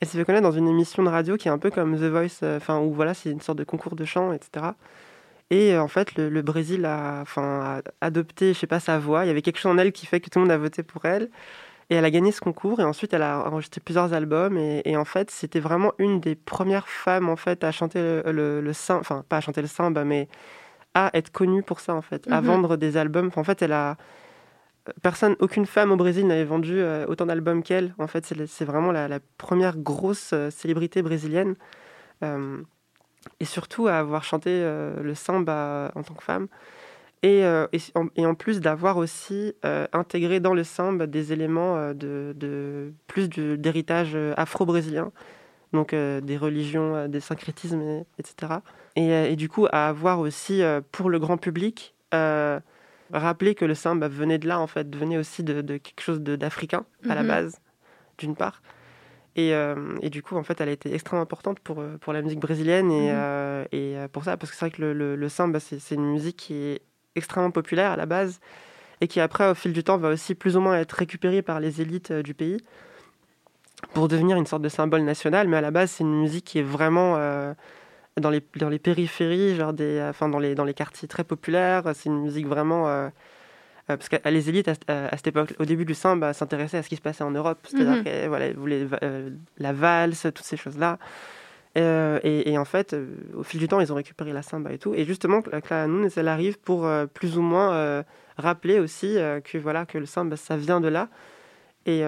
Elle s'est fait connaître dans une émission de radio qui est un peu comme The Voice, enfin, où voilà, c'est une sorte de concours de chant, etc. Et en fait, le, Brésil a, a adopté, je sais pas, sa voix. Il y avait quelque chose en elle qui fait que tout le monde a voté pour elle. Et elle a gagné ce concours et ensuite elle a enregistré plusieurs albums et, et en fait c'était vraiment une des premières femmes en fait à chanter le, le, le samba, enfin pas à chanter le samba mais à être connue pour ça en fait, à Mhm. vendre des albums. Enfin, en fait elle a personne, aucune femme au Brésil n'avait vendu euh, autant d'albums qu'elle. En fait c'est vraiment la, la première grosse euh, célébrité brésilienne Euh, et surtout à avoir chanté euh, le samba en tant que femme. Et, euh, et, en, et en plus d'avoir aussi euh, intégré dans le samba des éléments euh, de, de plus d'héritage afro-brésilien, donc des religions, des syncrétismes, et- etc. Et, du coup à avoir aussi pour le grand public rappelé que le samba venait de là en fait, venait aussi de, de quelque chose d'africain à la Mhm. base, d'une part. Et, euh, et, du coup, en fait, elle a été extrêmement importante pour, pour la musique brésilienne et, Mhm. euh, et pour ça, parce que c'est vrai que le, le, le samba, c'est une musique qui est extrêmement populaire à la base et qui après, au fil du temps, va aussi plus ou moins être récupérée par les élites euh, du pays pour devenir une sorte de symbole national. Mais à la base, c'est une musique qui est vraiment euh, dans, les, dans les périphéries, genre des, enfin, dans, les, dans les quartiers très populaires. C'est une musique vraiment... euh, euh, parce que euh, les élites, à, cette époque, au début du samba, s'intéressaient à ce qui se passait en Europe. C'est-à-dire qu'elles voilà, voulaient euh, la valse, toutes ces choses-là. Euh, et, et en fait, euh, au fil du temps, ils ont récupéré la samba et tout. Et justement, la Clara Nunes, elle arrive pour euh, plus ou moins rappeler aussi que, voilà, que le samba, ça vient de là. Et,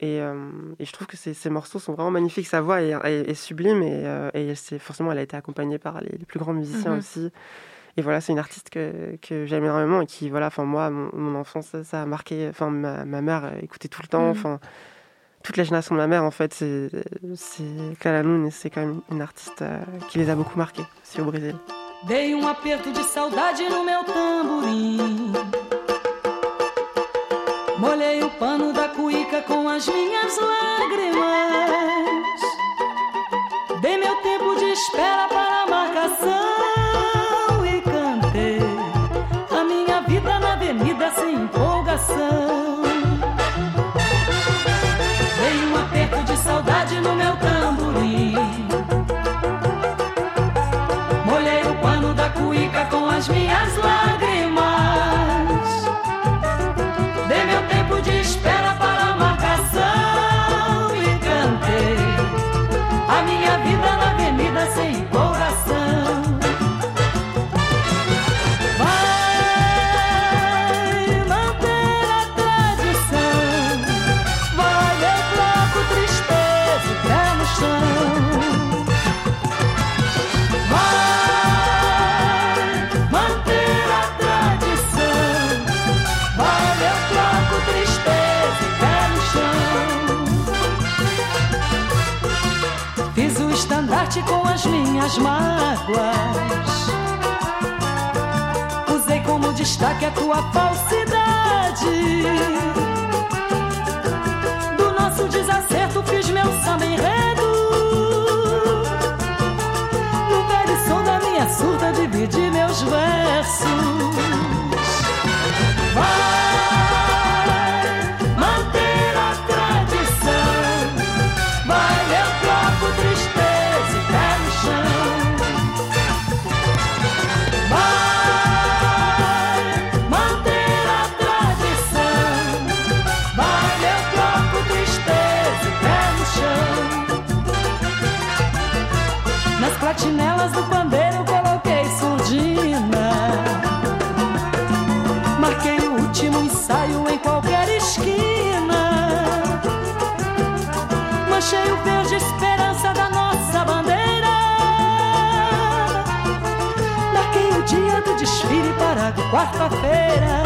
et, et je trouve que ces, ces morceaux sont vraiment magnifiques. Sa voix est, est- est sublime et, c'est forcément, elle a été accompagnée par les, les plus grands musiciens Mhm. aussi. Et voilà, c'est une artiste que, que j'aime énormément et qui, voilà, enfin moi, mon, mon enfance, ça, a marqué. Enfin, ma, ma mère écoutait tout le temps. Mhm. Enfin, toute la génération de ma mère, en fait, c'est Clara Nunes, c'est quand même une artiste euh, qui les a beaucoup marqués, aussi au Brésil. Dei um aperto de saudade no meu tamborim. Molhei o pano da cuíca com as minhas lágrimas. Dei meu tempo de espera cuíca com as minhas lágrimas. Estandarte com as minhas mágoas. Usei como destaque a tua falsidade. Do nosso desacerto fiz meu samba enredo. No velho som da minha surda dividi meus versos. Quarta-feira.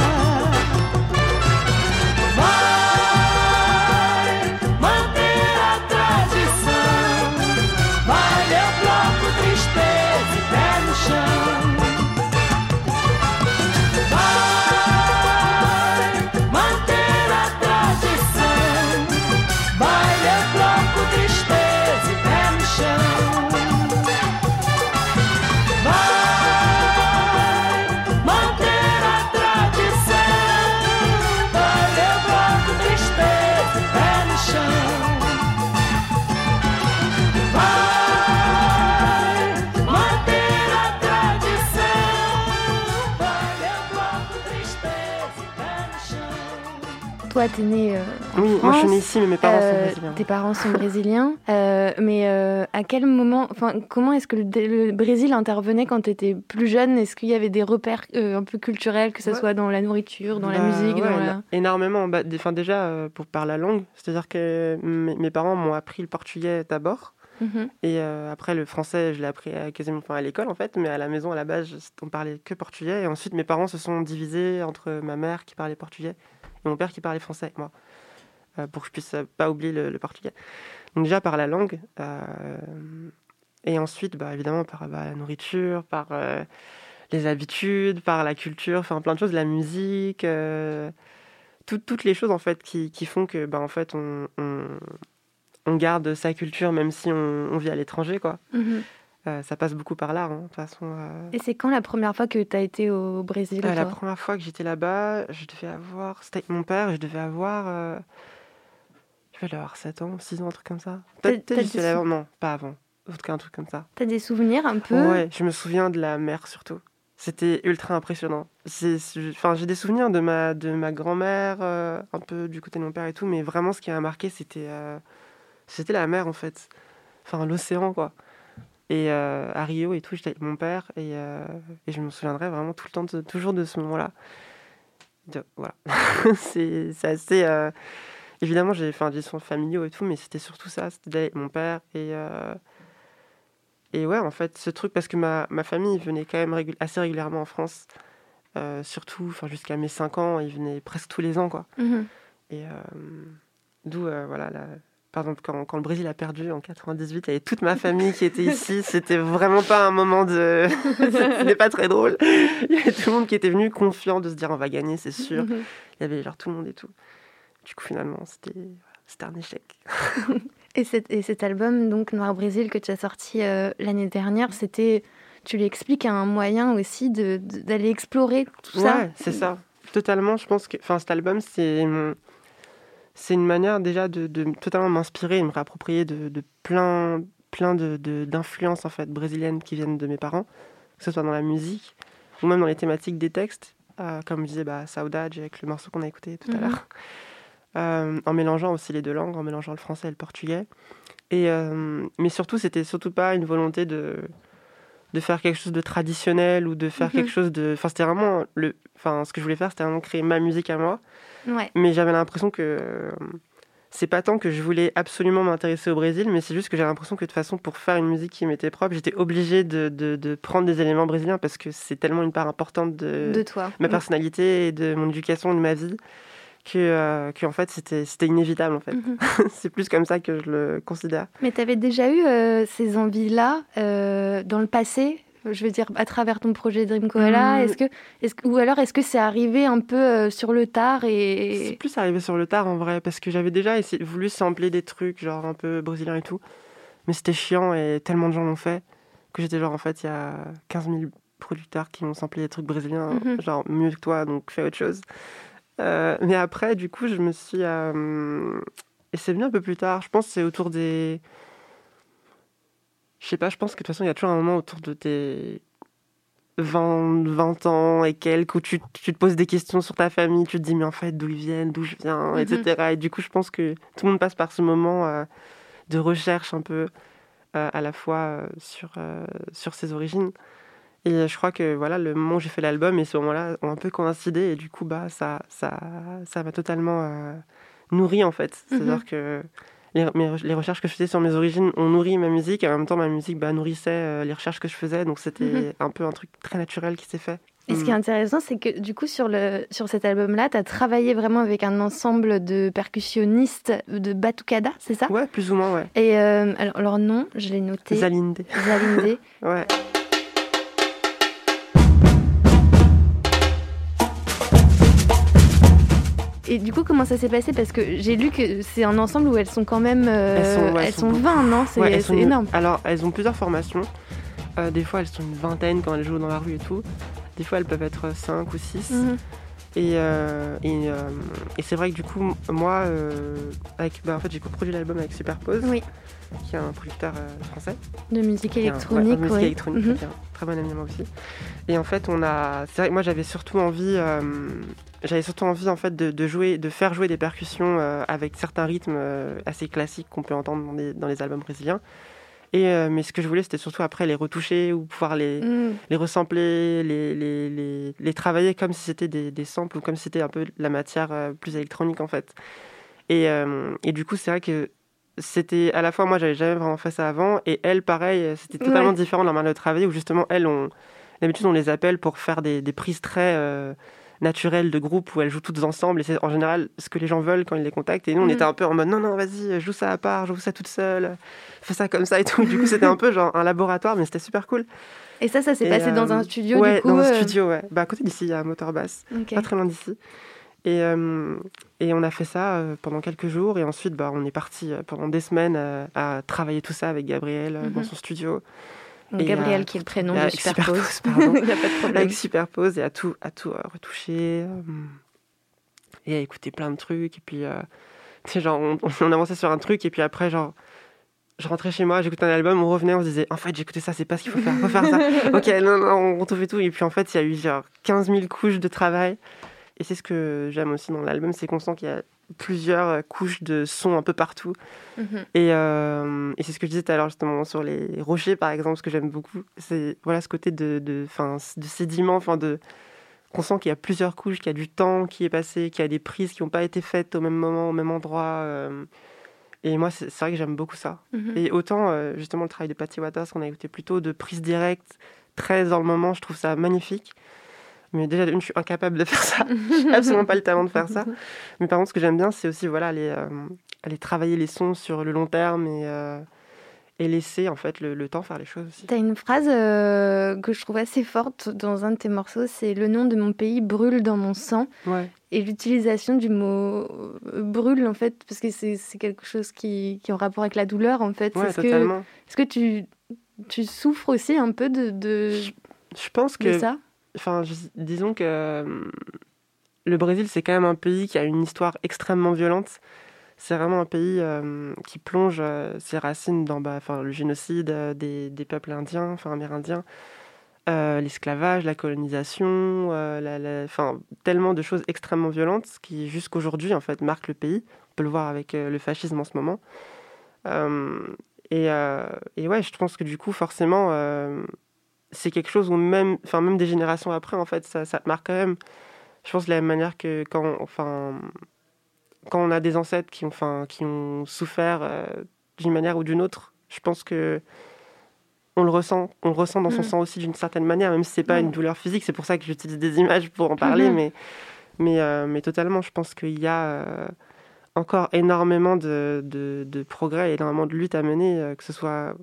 Toi, t'es né euh, en Oui, moi je suis née ici, mais mes parents sont Euh, brésiliens. tes parents sont brésiliens, euh, mais euh, à quel moment, enfin, comment est-ce que le, le Brésil intervenait quand tu étais plus jeune? Est-ce qu'il y avait des repères euh, un peu culturels, que ce Ouais. soit dans la nourriture, dans la Bah, musique, ouais, dans la... éno- Énormément. Bah, déjà, euh, pour par la langue, c'est-à-dire que mes, parents m'ont appris le portugais d'abord. Mhm. Et euh, après, le français, je l'ai appris à, quasiment à l'école, en fait. Mais à la maison, à la base, je- on parlait que portugais. Et ensuite, mes parents se sont divisés entre ma mère qui parlait portugais mon père qui parlait français, moi. Euh, pour que je puisse euh, pas oublier le, portugais. Donc déjà, par la langue. euh, et ensuite, bah, évidemment, par bah, la nourriture, par les habitudes, par la culture, enfin plein de choses, la musique, tout- toutes les choses en fait qui, font que bah, en fait on, garde sa culture même si on, vit à l'étranger, quoi. Mhm. Euh, ça passe beaucoup par là, hein, de toute façon. euh. Et c'est quand la première fois que tu as été au Brésil Euh, la première fois que j'étais là-bas, je devais avoir. C'était avec mon père, je devais avoir. Je devais avoir 7 ans, 6 ans, un truc comme ça. Peut-être sou- avant. Non, pas avant. En tout cas, un truc comme ça. T'as des souvenirs un peu? Ouais, je me souviens de la mer surtout. C'était ultra impressionnant. Enfin, j'ai des souvenirs de ma, de ma grand-mère, un peu du côté de mon père et tout, mais vraiment ce qui m'a marqué, c'était c'était la mer en fait. Enfin, l'océan quoi. Et euh, à Rio et tout, j'étais avec mon père et, euh, et je me souviendrai vraiment tout le temps, de- toujours de ce moment-là. Voilà. (laughs) c'est assez. euh, Évidemment, j'ai fait des soins familiaux et tout, mais c'était surtout ça. C'était d'aller avec mon père et. et ouais, en fait, ce truc, parce que ma, ma famille venait quand même régul- assez régulièrement en France, surtout jusqu'à mes 5 ans, ils venaient presque tous les ans, quoi. Mhm. Et d'où, voilà, la- par exemple, quand, quand le Brésil a perdu en 98, il y avait toute ma famille qui était ici. (laughs) C'était vraiment pas un moment de. (laughs) C'était pas très drôle. Il y avait tout le monde qui était venu confiant de se dire on va gagner, c'est sûr. Mhm. Il y avait genre tout le monde et tout. Du coup, finalement, c'était un échec. (laughs) Et, cet, et cet album, donc Noir Brésil, que tu as sorti euh, l'année dernière, c'était, tu l'expliques, un moyen aussi de- de- d'aller explorer tout ça? Ouais, c'est ça. Totalement, je pense que. Enfin, cet album, c'est. C'est une manière déjà de, de totalement m'inspirer et me réapproprier de, de plein, plein de- d'influences en fait brésiliennes qui viennent de mes parents, que ce soit dans la musique ou même dans les thématiques des textes, euh, comme je disais bah, Saudade avec le morceau qu'on a écouté tout à Mhm. l'heure, Euh, en mélangeant aussi les deux langues, en mélangeant le français et le portugais. Et, euh, mais surtout, c'était surtout pas une volonté de, de faire quelque chose de traditionnel ou de faire Mhm. quelque chose de. Enfin, c'était vraiment. Le... Enfin, ce que je voulais faire, c'était vraiment créer ma musique à moi. Ouais. Mais j'avais l'impression que. euh, C'est pas tant que je voulais absolument m'intéresser au Brésil, mais c'est juste que j'avais l'impression que de toute façon, pour faire une musique qui m'était propre, j'étais obligée de, de, de prendre des éléments brésiliens parce que c'est tellement une part importante de, De toi. ma Mm. personnalité et de mon éducation, de ma vie, que, euh, que en fait, c'était inévitable en fait. Mhm. (laughs) c'est plus comme ça que je le considère. Mais tu avais déjà eu euh, ces envies-là euh, dans le passé je veux dire, à travers ton projet Dream Koala, Mm. est-ce que, est que, ou alors est-ce que c'est arrivé un peu euh, sur le tard C'est et plus arrivé sur le tard en vrai, parce que j'avais déjà essayé, voulu sampler des trucs, genre un peu brésiliens et tout. Mais c'était chiant et tellement de gens l'ont fait que j'étais genre, en fait, il y a 15 000 producteurs qui m'ont samplé des trucs brésiliens, Mhm. genre mieux que toi, donc fais autre chose. Euh, mais après, du coup, je me suis. euh, Et c'est venu un peu plus tard, je pense que c'est autour des. Je sais pas, je pense que de toute façon, il y a toujours un moment autour de tes 20, 20 ans et quelques où tu, tu te poses des questions sur ta famille, tu te dis mais en fait d'où ils viennent, d'où je viens, Mhm. etc. Et du coup, je pense que tout le monde passe par ce moment euh, de recherche un peu euh, à la fois euh, sur, sur ses origines. Et je crois que voilà, le moment où j'ai fait l'album et ce moment-là ont un peu coïncidé et du coup, bah, ça ça ça m'a totalement nourri en fait. C'est-à-dire que les, mes- les recherches que je faisais sur mes origines ont nourri ma musique et en même temps ma musique bah, nourrissait euh, les recherches que je faisais. Donc c'était Mhm. un peu un truc très naturel qui s'est fait. Et ce qui est intéressant, c'est que du coup, sur, le, sur cet album-là, tu as travaillé vraiment avec un ensemble de percussionnistes de Batucada, c'est ça? Ouais, plus ou moins, ouais. Et euh, alors, leur nom, je l'ai noté. Zalinde. Zalinde. (laughs) Ouais. Et du coup, comment ça s'est passé? Parce que j'ai lu que c'est un ensemble où elles sont quand même. euh, Elles sont- ouais, elles elles sont sont 20, non? C'est Ouais, énorme. Alors, elles ont plusieurs formations. Euh, des fois, elles sont une vingtaine quand elles jouent dans la rue et tout. Des fois, elles peuvent être 5 ou 6. Mhm. Et, euh, et, euh, et c'est vrai que du coup, moi, euh, avec, bah, en fait, j'ai coproduit l'album avec Superpose, Oui, qui est un producteur français. de musique un- ouais, électronique. un musique électronique, Mhm. qui est un très bon ami à moi aussi. Et en fait, on a. C'est vrai que moi, j'avais surtout envie. j'avais surtout envie en fait de, de jouer, de faire jouer des percussions avec certains rythmes assez classiques qu'on peut entendre dans les albums brésiliens. Et euh, mais ce que je voulais, c'était surtout après les retoucher ou pouvoir les, Mhm. les les, les, les, les travailler comme si c'était des, des samples ou comme si c'était un peu la matière euh, plus électronique en fait. Et, euh, et du coup, c'est vrai que c'était à la fois moi, j'avais jamais vraiment fait ça avant, et elles, pareil, c'était totalement Ouais. différent de leur manière de travailler où justement, elles, on, d'habitude, on les appelle pour faire des, des prises très euh, naturelles de groupe où elles jouent toutes ensemble, et c'est en général ce que les gens veulent quand ils les contactent. Et nous, on Mhm. était un peu en mode non, non, vas-y, joue ça à part, joue ça toute seule, fais ça comme ça et tout. Du coup, c'était un peu genre un laboratoire, mais c'était super cool. Et ça, ça s'est passé dans euh, un studio ouais, du coup dans un euh, studio, ouais. Bah, à côté d'ici, il y a un moteur basse, ok. pas très loin d'ici. Et, euh, et on a fait ça euh, pendant quelques jours. Et ensuite, bah, on est parti euh, pendant des semaines euh, à travailler tout ça avec Gabriel euh, dans Mhm. son studio. Donc, Gabriel, euh, qui est le prénom de Superpose. Superpose, (laughs) pardon. Il n'y a pas de problème. Avec Superpose et à tout, à tout euh, retoucher. euh, et à écouter plein de trucs. Et puis, tu sais, genre, on, on avançait sur un truc. Et puis après, genre, je rentrais chez moi, j'écoutais un album, on revenait, on se disait, en fait, j'ai écouté ça, c'est pas ce qu'il faut faire, faut faire ça. (laughs) ok, non, non, on trouve et tout. Et puis en fait, il y a eu genre 15 000 couches de travail. Et c'est ce que j'aime aussi dans l'album, c'est qu'on sent qu'il y a plusieurs euh, couches de sons un peu partout. Mhm. Et, euh, et c'est ce que je disais tout à l'heure justement sur les rochers par exemple, ce que j'aime beaucoup, c'est voilà ce côté de, de, 'fin, de sédiment, enfin de qu'on sent qu'il y a plusieurs couches, qu'il y a du temps qui est passé, qu'il y a des prises qui n'ont pas été faites au même moment, au même endroit. euh, et moi, c'est vrai que j'aime beaucoup ça. Mhm. Et autant euh, justement le travail de Patty Waters qu'on a écouté plutôt de prise directe, très dans le moment, je trouve ça magnifique. Mais déjà, je suis incapable de faire ça. J'ai absolument pas le talent de faire ça. Mais par contre, ce que j'aime bien, c'est aussi voilà, aller, euh, aller travailler les sons sur le long terme et, euh, et laisser en fait le, le temps faire les choses aussi. T'as une phrase euh, que je trouve assez forte dans un de tes morceaux, c'est le nom de mon pays brûle dans mon sang. Ouais. Et l'utilisation du mot brûle, en fait, parce que c'est c'est quelque chose qui, qui est en rapport avec la douleur, en fait. Ouais, Est-ce que, totalement. est-ce que tu, tu souffres aussi un peu de, de, Je pense que, ça? Enfin, disons que euh, le Brésil, c'est quand même un pays qui a une histoire extrêmement violente. C'est vraiment un pays euh, qui plonge euh, ses racines dans bah, le génocide euh, des, peuples indiens, enfin amérindiens, euh, l'esclavage, la colonisation, la- tellement de choses extrêmement violentes qui jusqu'aujourd'hui en fait marquent le pays. On peut le voir avec le fascisme en ce moment. Euh, et, et ouais, je pense que du coup, forcément, c'est quelque chose où même, enfin même des générations après, en fait, ça, ça te marque quand même. Je pense de la même manière que quand, enfin, quand on a des ancêtres qui ont, enfin, qui ont souffert euh, d'une manière ou d'une autre, je pense que on le ressent, on le ressent dans son Mm. sang aussi d'une certaine manière, même si c'est pas Ouais. une douleur physique. C'est pour ça que j'utilise des images pour en parler, Mhm. mais, mais, euh, mais totalement, je pense qu'il y a euh, encore énormément de, de, de progrès, énormément de luttes à mener, que ce soit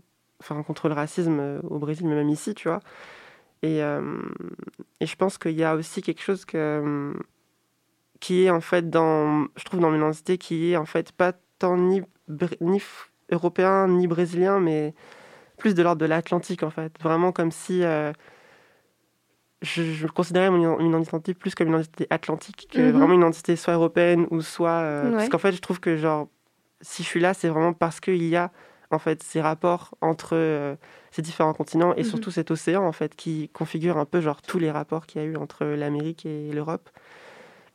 enfin, contre le racisme euh, au Brésil, mais même ici, tu vois. Et, euh, et je pense qu'il y a aussi quelque chose que, euh, qui est en fait dans, je trouve dans mon identité, qui est en fait pas tant ni, ni européen ni brésilien, mais plus de l'ordre de l'Atlantique en fait. Vraiment comme si euh, je, je considérais mon, mon identité plus comme une identité atlantique que Mhm. vraiment une identité soit européenne ou soit. euh, Ouais. Parce qu'en fait, je trouve que genre, si je suis là, c'est vraiment parce qu'il y a en fait ces rapports entre euh, ces différents continents et Mhm. surtout cet océan en fait qui configure un peu genre tous les rapports qu'il y a eu entre l'Amérique et l'Europe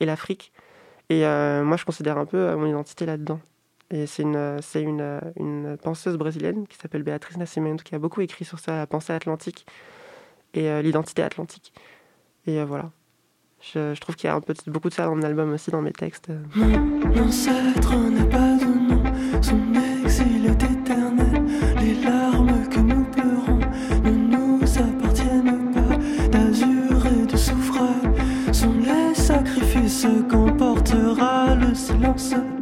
et l'Afrique. Et euh, moi, je considère un peu euh, mon identité là-dedans. Et c'est une, c'est une, une penseuse brésilienne qui s'appelle Beatriz Nascimento qui a beaucoup écrit sur ça, la pensée atlantique et euh, l'identité atlantique. Et euh, voilà. Je, je trouve qu'il y a un peu de- beaucoup de ça dans mon album aussi, dans mes textes. Mon ancêtre n'a pas de nom, son le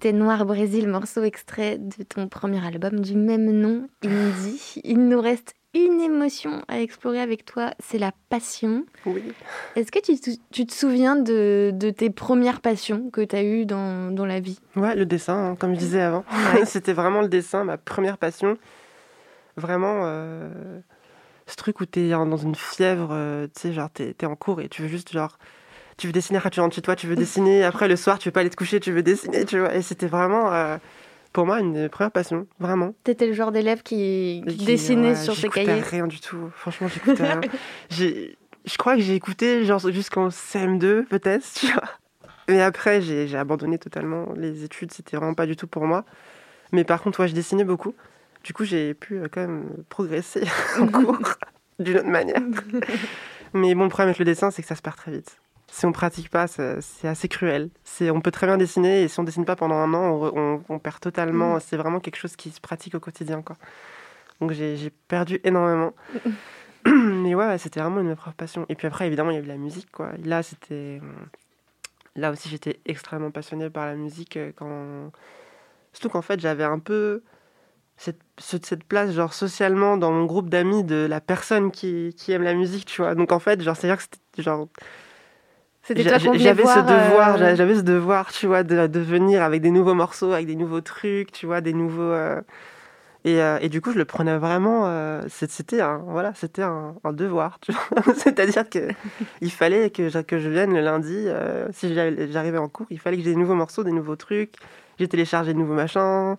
On écoutait Noir Brésil, morceau extrait de ton premier album du même nom, Indie. Il nous reste une émotion à explorer avec toi, c'est la passion. Oui. Est-ce que tu, te- tu te souviens de, de tes premières passions que tu as eues dans, dans la vie? Ouais, le dessin, hein, comme je disais avant. Ouais. (laughs) C'était vraiment le dessin, ma première passion. Vraiment, euh, ce truc où t'es dans une fièvre, euh, tu sais, genre t'es t'es en cours et tu veux juste, genre, tu veux dessiner, après tu rentres chez toi, tu veux (laughs) dessiner, après le soir tu veux pas aller te coucher, tu veux dessiner, tu vois. Et c'était vraiment, euh, pour moi, une première passion, vraiment. T'étais le genre d'élève qui, qui dessinait ouais, sur ses cahiers rien du tout. Franchement, j'écoutais rien. (laughs) Je crois que j'ai écouté genre jusqu'en CM2 peut-être, (laughs) tu vois. Mais après, j'ai j'ai abandonné totalement les études. C'était vraiment pas du tout pour moi. Mais par contre, ouais, je dessinais beaucoup. Du coup, j'ai pu euh, quand même progresser en cours d'une autre manière. Mais bon, le problème avec le dessin, c'est que ça se perd très vite. Si on pratique pas, c'est assez cruel. C'est, on peut très bien dessiner et si on dessine pas pendant un an, on, re- on- on perd totalement. C'est vraiment quelque chose qui se pratique au quotidien, quoi. Donc j'ai, perdu énormément. Mais ouais, c'était vraiment une vraie passion. Et puis après, évidemment, il y a eu la musique, quoi. Là, c'était, là aussi, j'étais extrêmement passionnée par la musique euh, quand, surtout qu'en fait, j'avais un peu cette, ce- cette place, genre socialement, dans mon groupe d'amis de la personne qui, qui aime la musique, tu vois. Donc en fait, genre, c'est-à-dire que c'était genre J'avais ce voir, euh, devoir, j'a- j'avais ce devoir, tu vois, de, de venir avec des nouveaux morceaux, avec des nouveaux trucs, tu vois, des nouveaux. euh, Et, euh, et du coup, je le prenais vraiment. euh, C'était un, voilà, c'était un, un devoir. (laughs) C'est-à-dire que (laughs) il fallait que je, que je vienne le lundi. euh, si j'arrivais en cours, il fallait que j'ai des nouveaux morceaux, des nouveaux trucs. J'ai téléchargé de nouveaux machins.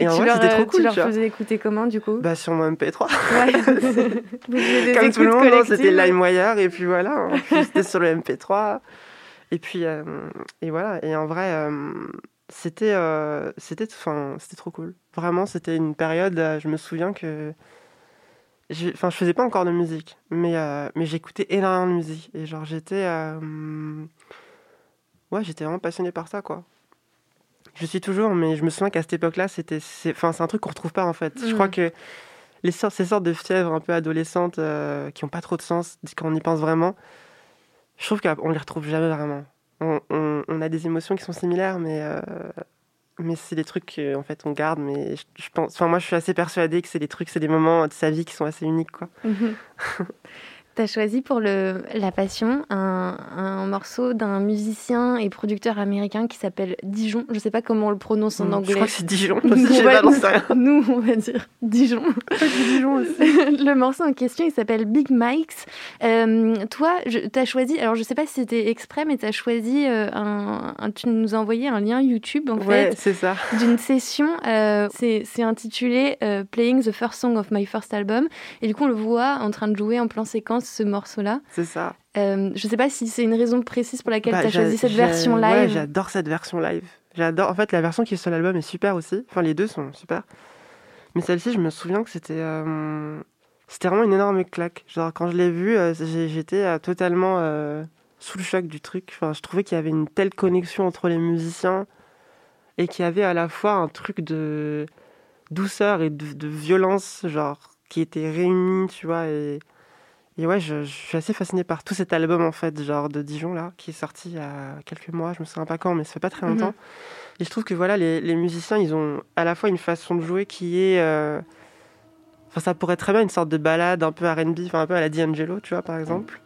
Et en tu vrai, c'était trop euh, cool, Tu leur tu faisais écouter comment du coup? Bah, sur mon MP3. Ouais. (laughs) Comme tout le monde, c'était LimeWire et puis voilà, hein. C'était sur le MP3. Et puis, euh, et voilà, et en vrai, euh, c'était euh, c'était trop cool. Vraiment, c'était une période, euh, je me souviens que. Enfin, je faisais pas encore de musique, mais, euh, mais j'écoutais énormément de musique. Et genre, j'étais. ouais, j'étais vraiment passionnée par ça, quoi. Je suis toujours, mais je me souviens qu'à cette époque-là, c'était. c'est- Enfin, c'est un truc qu'on retrouve pas, en fait. Je Mm. crois que les sortes, ces sortes de fièvres un peu adolescentes euh, qui ont pas trop de sens quand on y pense vraiment, je trouve qu'on les retrouve jamais vraiment. On, on- on a des émotions qui sont similaires, mais, euh, mais c'est des trucs qu'en fait on garde. Mais je, je pense, enfin moi je suis assez persuadée que c'est des trucs, c'est des moments de sa vie qui sont assez uniques, quoi. (laughs) Mhm. T'as choisi pour le, la passion un, un morceau d'un musicien et producteur américain qui s'appelle Dijon. Je sais pas comment on le prononce en Mm, anglais. Je crois que c'est Dijon. (laughs) Nous, on va- pas, rien. Nous, on va dire Dijon. Dijon aussi. (laughs) le morceau en question, il s'appelle Big Mike's. Euh, toi, tu as choisi, alors je sais pas si c'était exprès, mais tu as choisi, euh, un, un- tu nous as envoyé un lien YouTube en Ouais, fait c'est ça. d'une session. euh, c'est c'est intitulé euh, Playing the First Song of My First Album. Et du coup, on le voit en train de jouer en plan séquence ce morceau-là. C'est ça. Euh, je sais pas si c'est une raison précise pour laquelle Bah, tu as choisi cette version ouais, live. j'adore cette version live. J'adore. En fait, la version qui est sur l'album est super aussi. Enfin, les deux sont super. Mais celle-ci, je me souviens que c'était. euh, C'était vraiment une énorme claque. Genre, quand je l'ai vue, euh, j'étais totalement sous le choc du truc. Enfin, je trouvais qu'il y avait une telle connexion entre les musiciens et qu'il y avait à la fois un truc de douceur et de, de violence, genre, qui étaient réunis, tu vois. Et, et ouais, je, je suis assez fascinée par tout cet album, en fait, genre de Dijon, là, qui est sorti il y a quelques mois, je me souviens pas quand, mais ça fait pas très longtemps. Et je trouve que voilà, les, les musiciens, ils ont à la fois une façon de jouer qui est. euh, Enfin, ça pourrait être très bien une sorte de balade un peu RB, enfin un peu à la D'Angelo, tu vois, par exemple.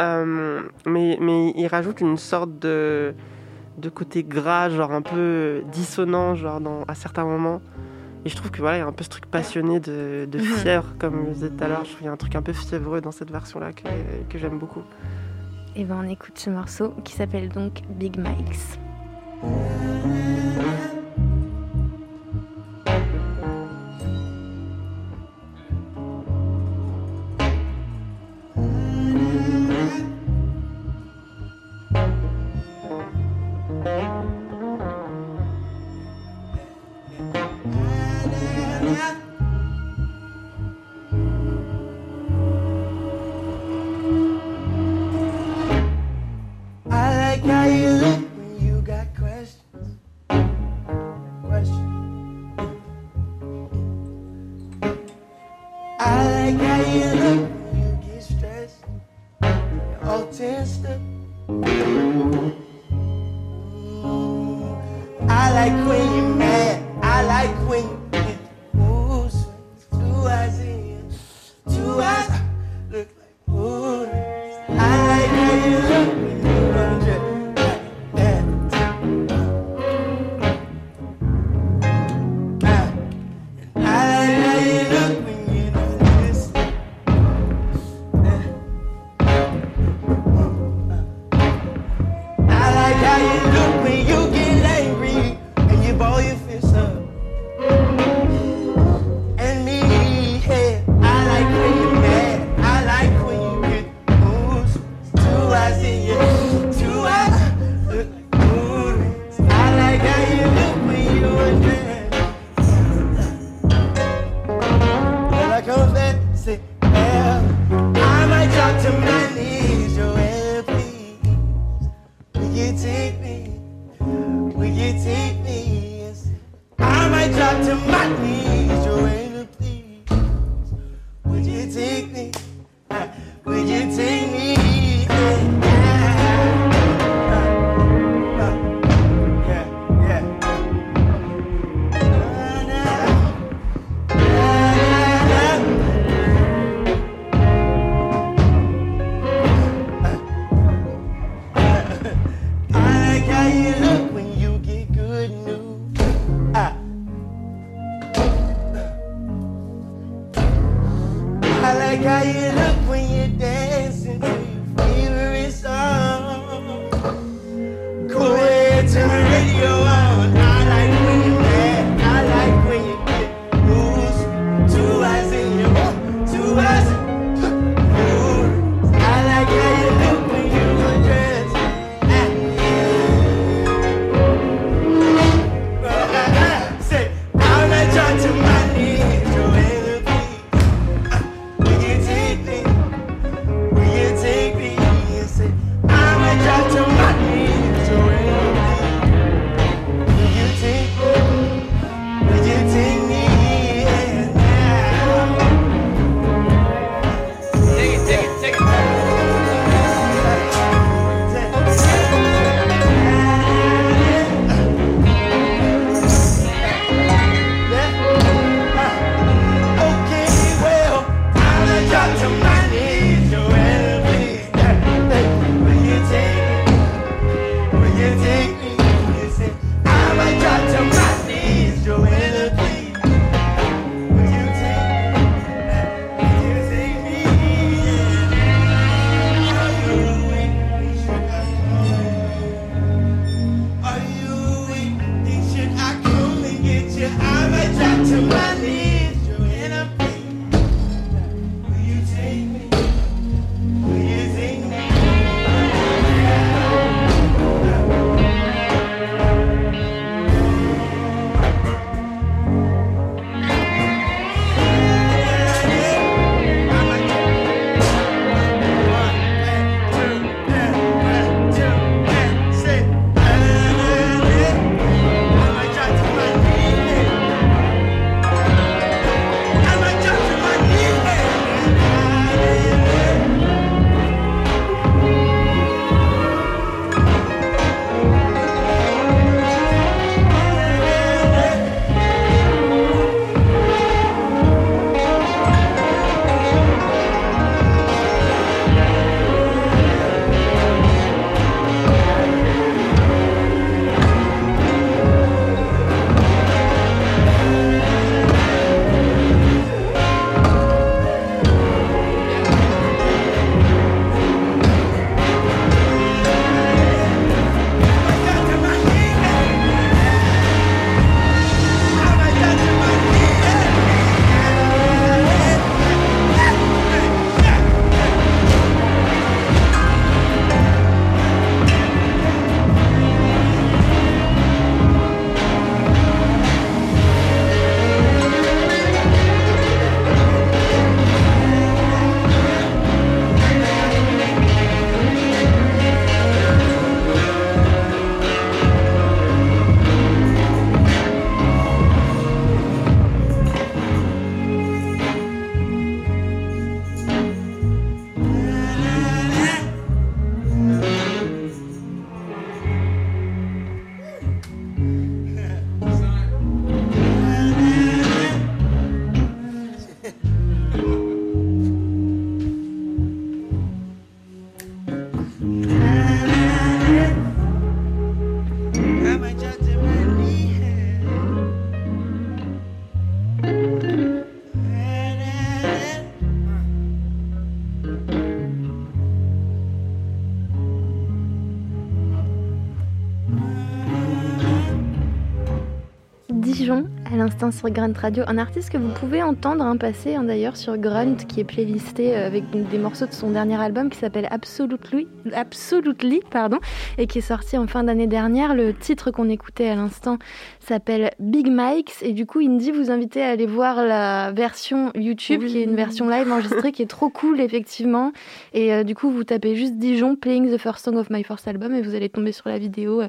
Euh, mais, mais ils rajoutent une sorte de, de côté gras, genre un peu dissonant, genre dans, à certains moments. Et je trouve que voilà, il y a un peu ce truc passionné de, de Mhm. fièvre, comme je disais tout à l'heure. Je trouve qu'il y a un truc un peu fiévreux dans cette version-là que, que j'aime beaucoup. Et ben on écoute ce morceau qui s'appelle donc Big Mike's. L'instant sur Grunt Radio, un artiste que vous pouvez entendre hein, passer hein, d'ailleurs sur Grunt, qui est playlisté euh, avec des morceaux de son dernier album qui s'appelle Absolutely, Absolutely pardon, et qui est sorti en fin d'année dernière. Le titre qu'on écoutait à l'instant s'appelle Big Mike's, et du coup, Indy vous invite à aller voir la version YouTube, qui est une version live enregistrée, qui est trop cool, effectivement. Et euh, du coup, vous tapez juste Dijon, Playing the First Song of My First Album, et vous allez tomber sur la vidéo euh,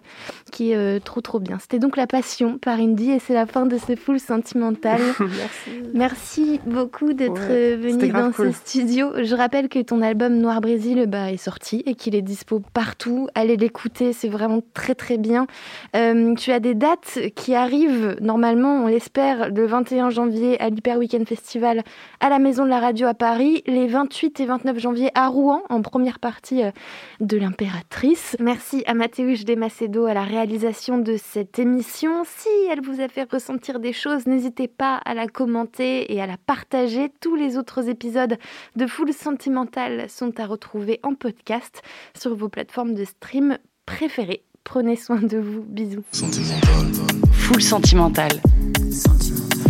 qui est trop trop bien. C'était donc La Passion par Indy, et c'est la fin de ce full sentimental. (laughs) Merci. Merci beaucoup d'être Ouais, venu dans cool. ce studio. Je rappelle que ton album Noir Brésil bah, est sorti et qu'il est dispo partout. Allez l'écouter, c'est vraiment très très bien. Euh, tu as des dates qui arrivent normalement, on l'espère, le 21 janvier à l'Hyper Weekend Festival à la Maison de la Radio à Paris, les 28 et 29 janvier à Rouen en première partie euh, de l'Impératrice. Merci à Mathéus Desmacedo à la réalisation de cette émission. Si elle vous a fait ressentir des choses, n'hésitez pas à la commenter et à la partager. Tous les autres épisodes de Full Sentimental sont à retrouver en podcast sur vos plateformes de stream préférées. Prenez soin de vous. Bisous. Full sentimental.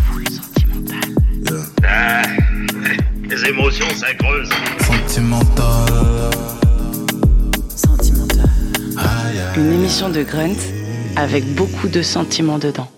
Full sentimental. Les émotions, ça creuse. Sentimental. Une émission de Grunt avec beaucoup de sentiments dedans.